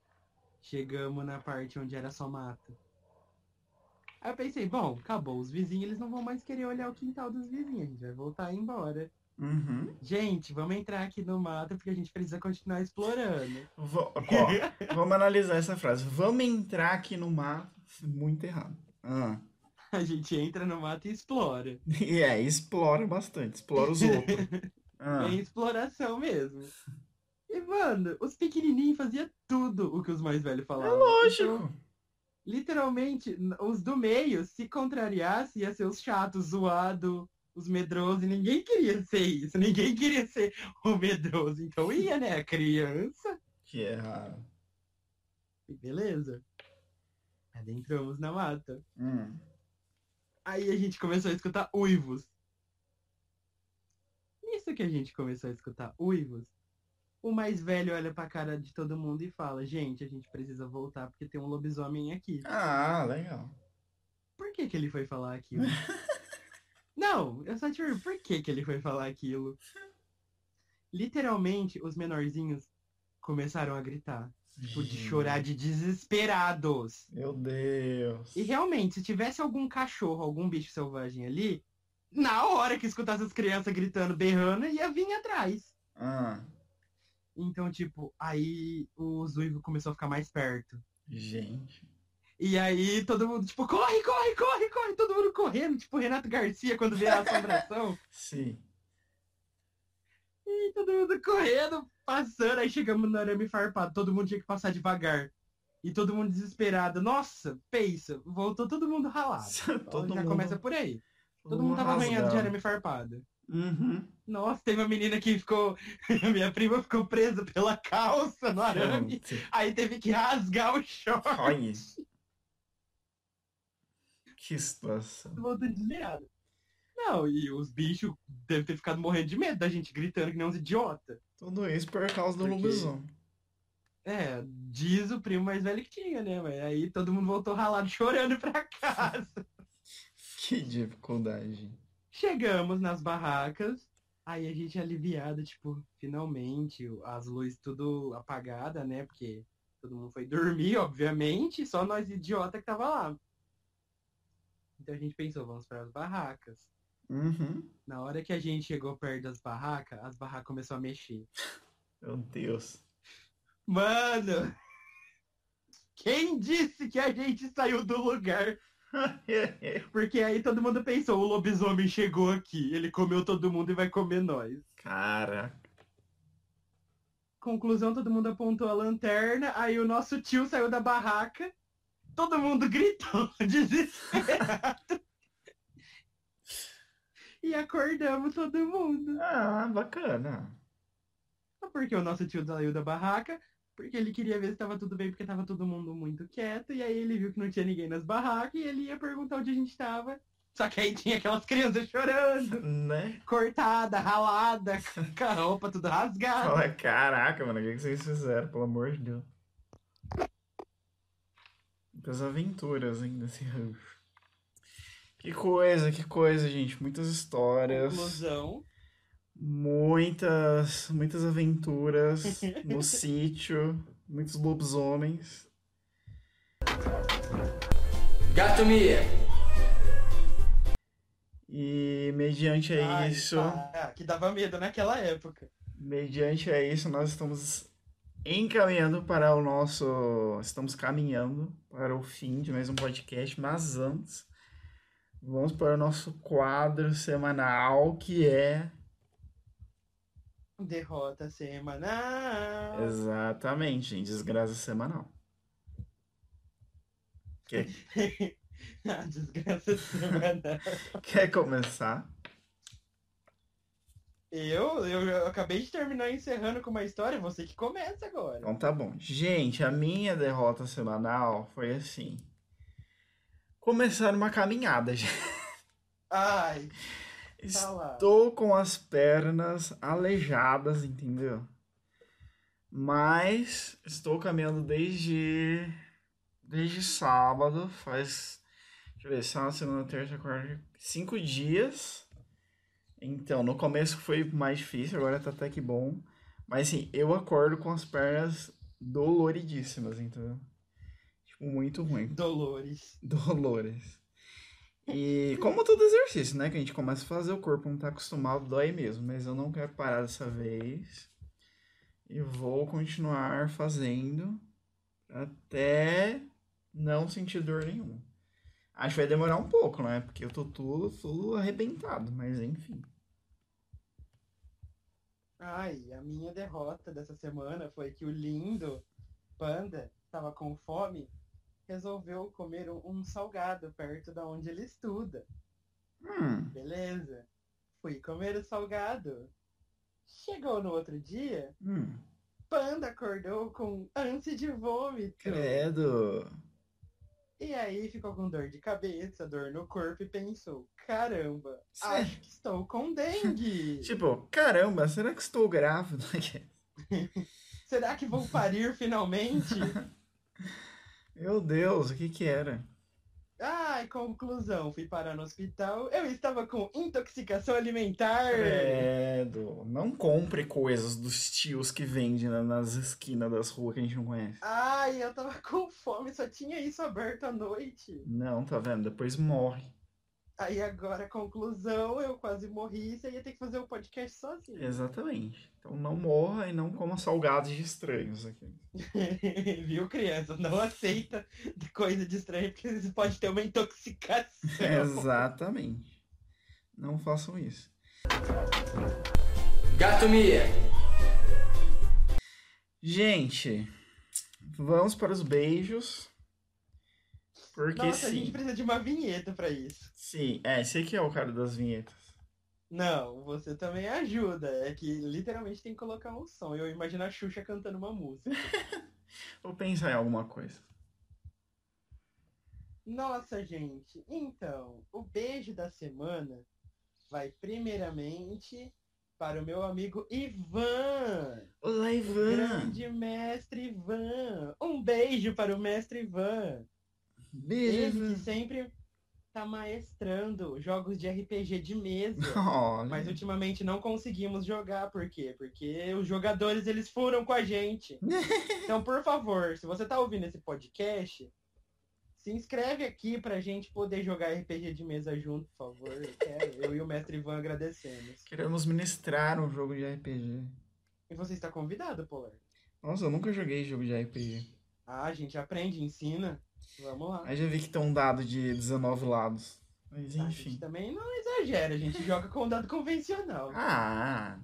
chegamos na parte onde era só mato. Aí eu pensei, bom, acabou, os vizinhos eles não vão mais querer olhar o quintal dos vizinhos, a gente vai voltar embora. Uhum. Gente, vamos entrar aqui no mato porque a gente precisa continuar explorando. Ó, vamos analisar essa frase. Vamos entrar aqui no mato. Muito errado. Ah. A gente entra no mato e explora. E é, explora bastante. Explora os outros. Ah. É exploração mesmo. E, mano, os pequenininhos faziam tudo o que os mais velhos É falavam. Então, lógico. literalmente, n- os do meio, se contrariasse, ia ser os chatos, zoado, os medrosos, e ninguém queria ser isso, ninguém queria ser o medroso. Então ia, né? A criança. Que errado. E beleza. Adentramos na mata. Hum. Aí a gente começou a escutar uivos. Nisso que a gente começou a escutar uivos, o mais velho olha pra cara de todo mundo e fala: Gente, a gente precisa voltar porque tem um lobisomem aqui. Ah, legal. Por que, que ele foi falar aquilo? Não, eu só pergunto, por que, que ele foi falar aquilo? Literalmente, os menorzinhos começaram a gritar. Tipo, de chorar de desesperados. Meu Deus. E realmente, se tivesse algum cachorro, algum bicho selvagem ali, na hora que escutasse as crianças gritando, berrando, ia vir atrás. Ah, Então, tipo, aí o Zuivo começou a ficar mais perto. gente. E aí todo mundo, tipo, corre, corre, corre, corre, todo mundo correndo, tipo Renato Garcia quando vê a assombração. Sim. E todo mundo correndo, passando, aí chegamos no arame farpado, todo mundo tinha que passar devagar. E todo mundo desesperado. Nossa, pensa, voltou todo mundo ralado. todo Já mundo, começa por aí. Todo mundo tava arranhando de arame farpado. Uhum. Nossa, teve uma menina que ficou. Minha prima ficou presa pela calça no arame. Aí teve que rasgar o short. Que situação. Desesperado. Não, e os bichos devem ter ficado morrendo de medo da gente gritando que nem uns idiota. Tudo isso por causa do Porque- lobisomem. É, diz o primo mais velho que tinha, né? Mas aí todo mundo voltou ralado chorando pra casa. Que dificuldade. Chegamos nas barracas, aí a gente aliviado, tipo, finalmente, as luzes tudo apagada, né? Porque todo mundo foi dormir, obviamente, só nós idiota que tava lá. Então a gente pensou, vamos para as barracas. Uhum. Na hora que a gente chegou perto das barracas, as barracas começaram a mexer. Meu Deus. Mano! Quem disse que a gente saiu do lugar? Porque aí todo mundo pensou, o lobisomem chegou aqui, ele comeu todo mundo e vai comer nós. Caraca. Conclusão, todo mundo apontou a lanterna, aí o nosso tio saiu da barraca, todo mundo gritou, desesperado. e acordamos todo mundo. Ah, bacana. Porque o nosso tio saiu da barraca, porque ele queria ver se estava tudo bem, porque estava todo mundo muito quieto, e aí ele viu que não tinha ninguém nas barracas, e ele ia perguntar onde a gente estava. Só que aí tinha aquelas crianças chorando, Né? cortada, ralada, com a roupa tudo rasgada. Fala, caraca, mano, o que que vocês fizeram, pelo amor de Deus? Muitas aventuras ainda esse rancho. Que coisa, que coisa, gente. Muitas histórias, Conclusão. muitas, muitas aventuras no sítio, muitos lobisomens. Gato Mia. E mediante a Ai, isso, tá, que dava medo naquela época. mediante a isso, nós estamos encaminhando para o nosso, estamos caminhando para o fim de mais um podcast, mas antes vamos para o nosso quadro semanal que é Derrota semanal. exatamente, gente, desgraça semanal. Quer, A desgraça semanal. quer começar? Eu, eu, acabei de terminar encerrando com uma história, você que começa agora. Então tá bom. Gente, a minha derrota semanal foi assim. Começar uma caminhada, gente. Ai, tá. Estou com as pernas aleijadas, entendeu? Mas estou caminhando desde desde sábado, faz deixa eu ver, sábado, segunda, terça, quarta, cinco dias. Então, no começo foi mais difícil, agora tá até que bom. Mas assim, eu acordo com as pernas doloridíssimas, entendeu? Tipo, muito ruim. Dolores. Dolores. E como todo exercício, né? Que a gente começa a fazer, o corpo não tá acostumado, dói mesmo. Mas eu não quero parar dessa vez. E vou continuar fazendo até não sentir dor nenhuma. Acho que vai demorar um pouco, né? Porque eu tô tudo, arrebentado, mas enfim. Ai, a minha derrota dessa semana foi que o lindo panda estava com fome, resolveu comer um, um salgado perto da onde ele estuda. Hum, Beleza? Fui comer o salgado. Chegou no outro dia, hum. panda acordou com ânsia de vômito. Credo. E aí ficou com dor de cabeça, dor no corpo e pensou, caramba, Sério? acho que estou com dengue. Tipo, caramba, será que estou grávida? Será que vou parir finalmente? Meu Deus, o que que era? Ai, conclusão, fui parar no hospital, eu estava com intoxicação alimentar. Credo. Não compre coisas dos tios que vendem na- nas esquinas das ruas que a gente não conhece. Ai, eu tava com fome, só tinha isso aberto à noite. Não, tá vendo? Depois morre. Aí agora, conclusão, eu quase morri, você ia ter que fazer o podcast sozinho. Exatamente. Então não morra e não coma salgados de estranhos aqui. Viu, criança? Não aceita coisa de estranho, porque você pode ter uma intoxicação. Exatamente. Não façam isso. Gato Mia. Gente, vamos para os beijos. Porque Nossa, a sim. gente precisa de uma vinheta pra isso. Sim, é, você que é o cara das vinhetas. Não, você também ajuda. É que literalmente tem que colocar um som. Eu imagino a Xuxa cantando uma música. Vou pensar em alguma coisa. Nossa, gente. Então, o beijo da semana vai primeiramente para o meu amigo Ivan. Olá, O Ivan! grande mestre Ivan. Um beijo para o mestre Ivan. Beijo, Ele que sempre tá maestrando jogos de RPG de mesa. Olha. Mas ultimamente não conseguimos jogar, por quê? Porque os jogadores eles furam com a gente. Então, por favor, se você tá ouvindo esse podcast, se inscreve aqui pra gente poder jogar RPG de mesa junto, por favor. Eu, quero. Eu e o mestre Ivan agradecemos. Queremos ministrar um jogo de RPG. E você está convidado, Polar. Nossa, eu nunca joguei jogo de RPG. Ah, a gente aprende, ensina. Vamos lá. Aí já vi que tem um dado de 19 lados. Mas A gente enfim. também não exagera, a gente joga com dado convencional. Ah!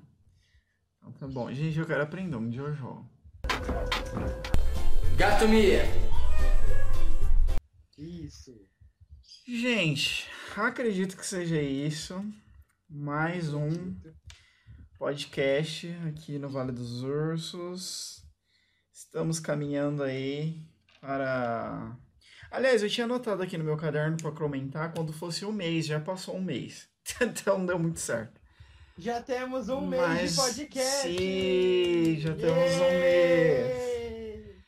Então tá bom. Gente, eu quero aprender um dia eu jogo. Gato Mia. Isso. Gente, acredito que seja isso. Mais um podcast aqui no Vale dos Ursos. Estamos caminhando aí para. Aliás, eu tinha anotado aqui no meu caderno para comentar quando fosse um mês, já passou um mês. Então não deu muito certo. Já temos um mês Mas, de podcast. sim, já temos um Yay!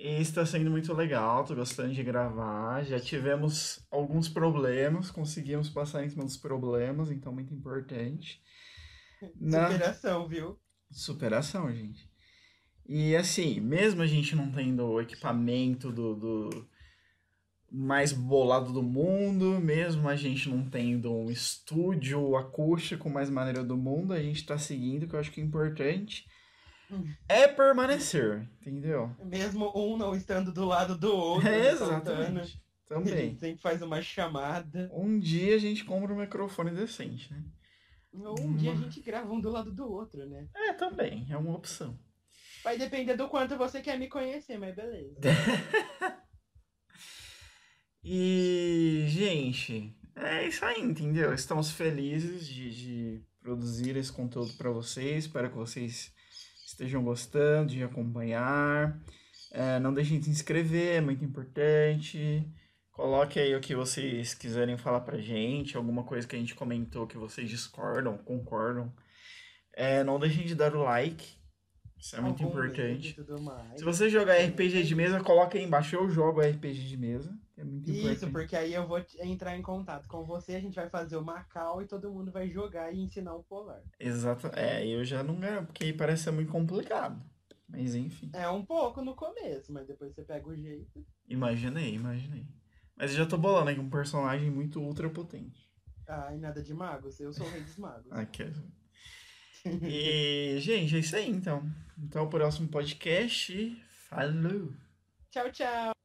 E está sendo muito legal, tô gostando de gravar. Já tivemos alguns problemas, conseguimos passar em cima dos problemas, então muito importante. Na- Superação, viu? Superação, gente. E assim, mesmo a gente não tendo o equipamento do, do mais bolado do mundo, mesmo a gente não tendo um estúdio acústico mais maneiro do mundo, a gente tá seguindo, que eu acho que é importante. É permanecer, entendeu? Mesmo um não estando do lado do outro. É, exatamente. A Também. gente sempre faz uma chamada. Um dia a gente compra um microfone decente, né? Ou um dia a gente grava um do lado do outro, né? É, também, é uma opção. Vai depender do quanto você quer me conhecer, mas beleza. E, gente, é isso aí, entendeu? Estamos felizes de, de produzir esse conteúdo para vocês. Espero que vocês estejam gostando de acompanhar. É, não deixem de se inscrever, é muito importante. Coloque aí o que vocês quiserem falar pra gente, alguma coisa que a gente comentou que vocês discordam, concordam. É, não deixem de dar o like, isso é muito importante. Se você jogar RPG de mesa, coloca aí embaixo. Eu jogo RPG de mesa. É muito Isso, importante. porque aí eu vou entrar em contato com você, a gente vai fazer uma call e todo mundo vai jogar e ensinar o polar. Exato. É, eu já não garanto, porque aí parece ser muito complicado. Mas enfim. É um pouco no começo, mas depois você pega o jeito. Imaginei, imaginei. Mas eu já tô bolando aí um personagem muito ultra potente. Ai, nada de magos, eu sou o rei dos magos. Aqui. E, gente, é isso aí então. Então, o próximo podcast. Falou! Tchau, tchau!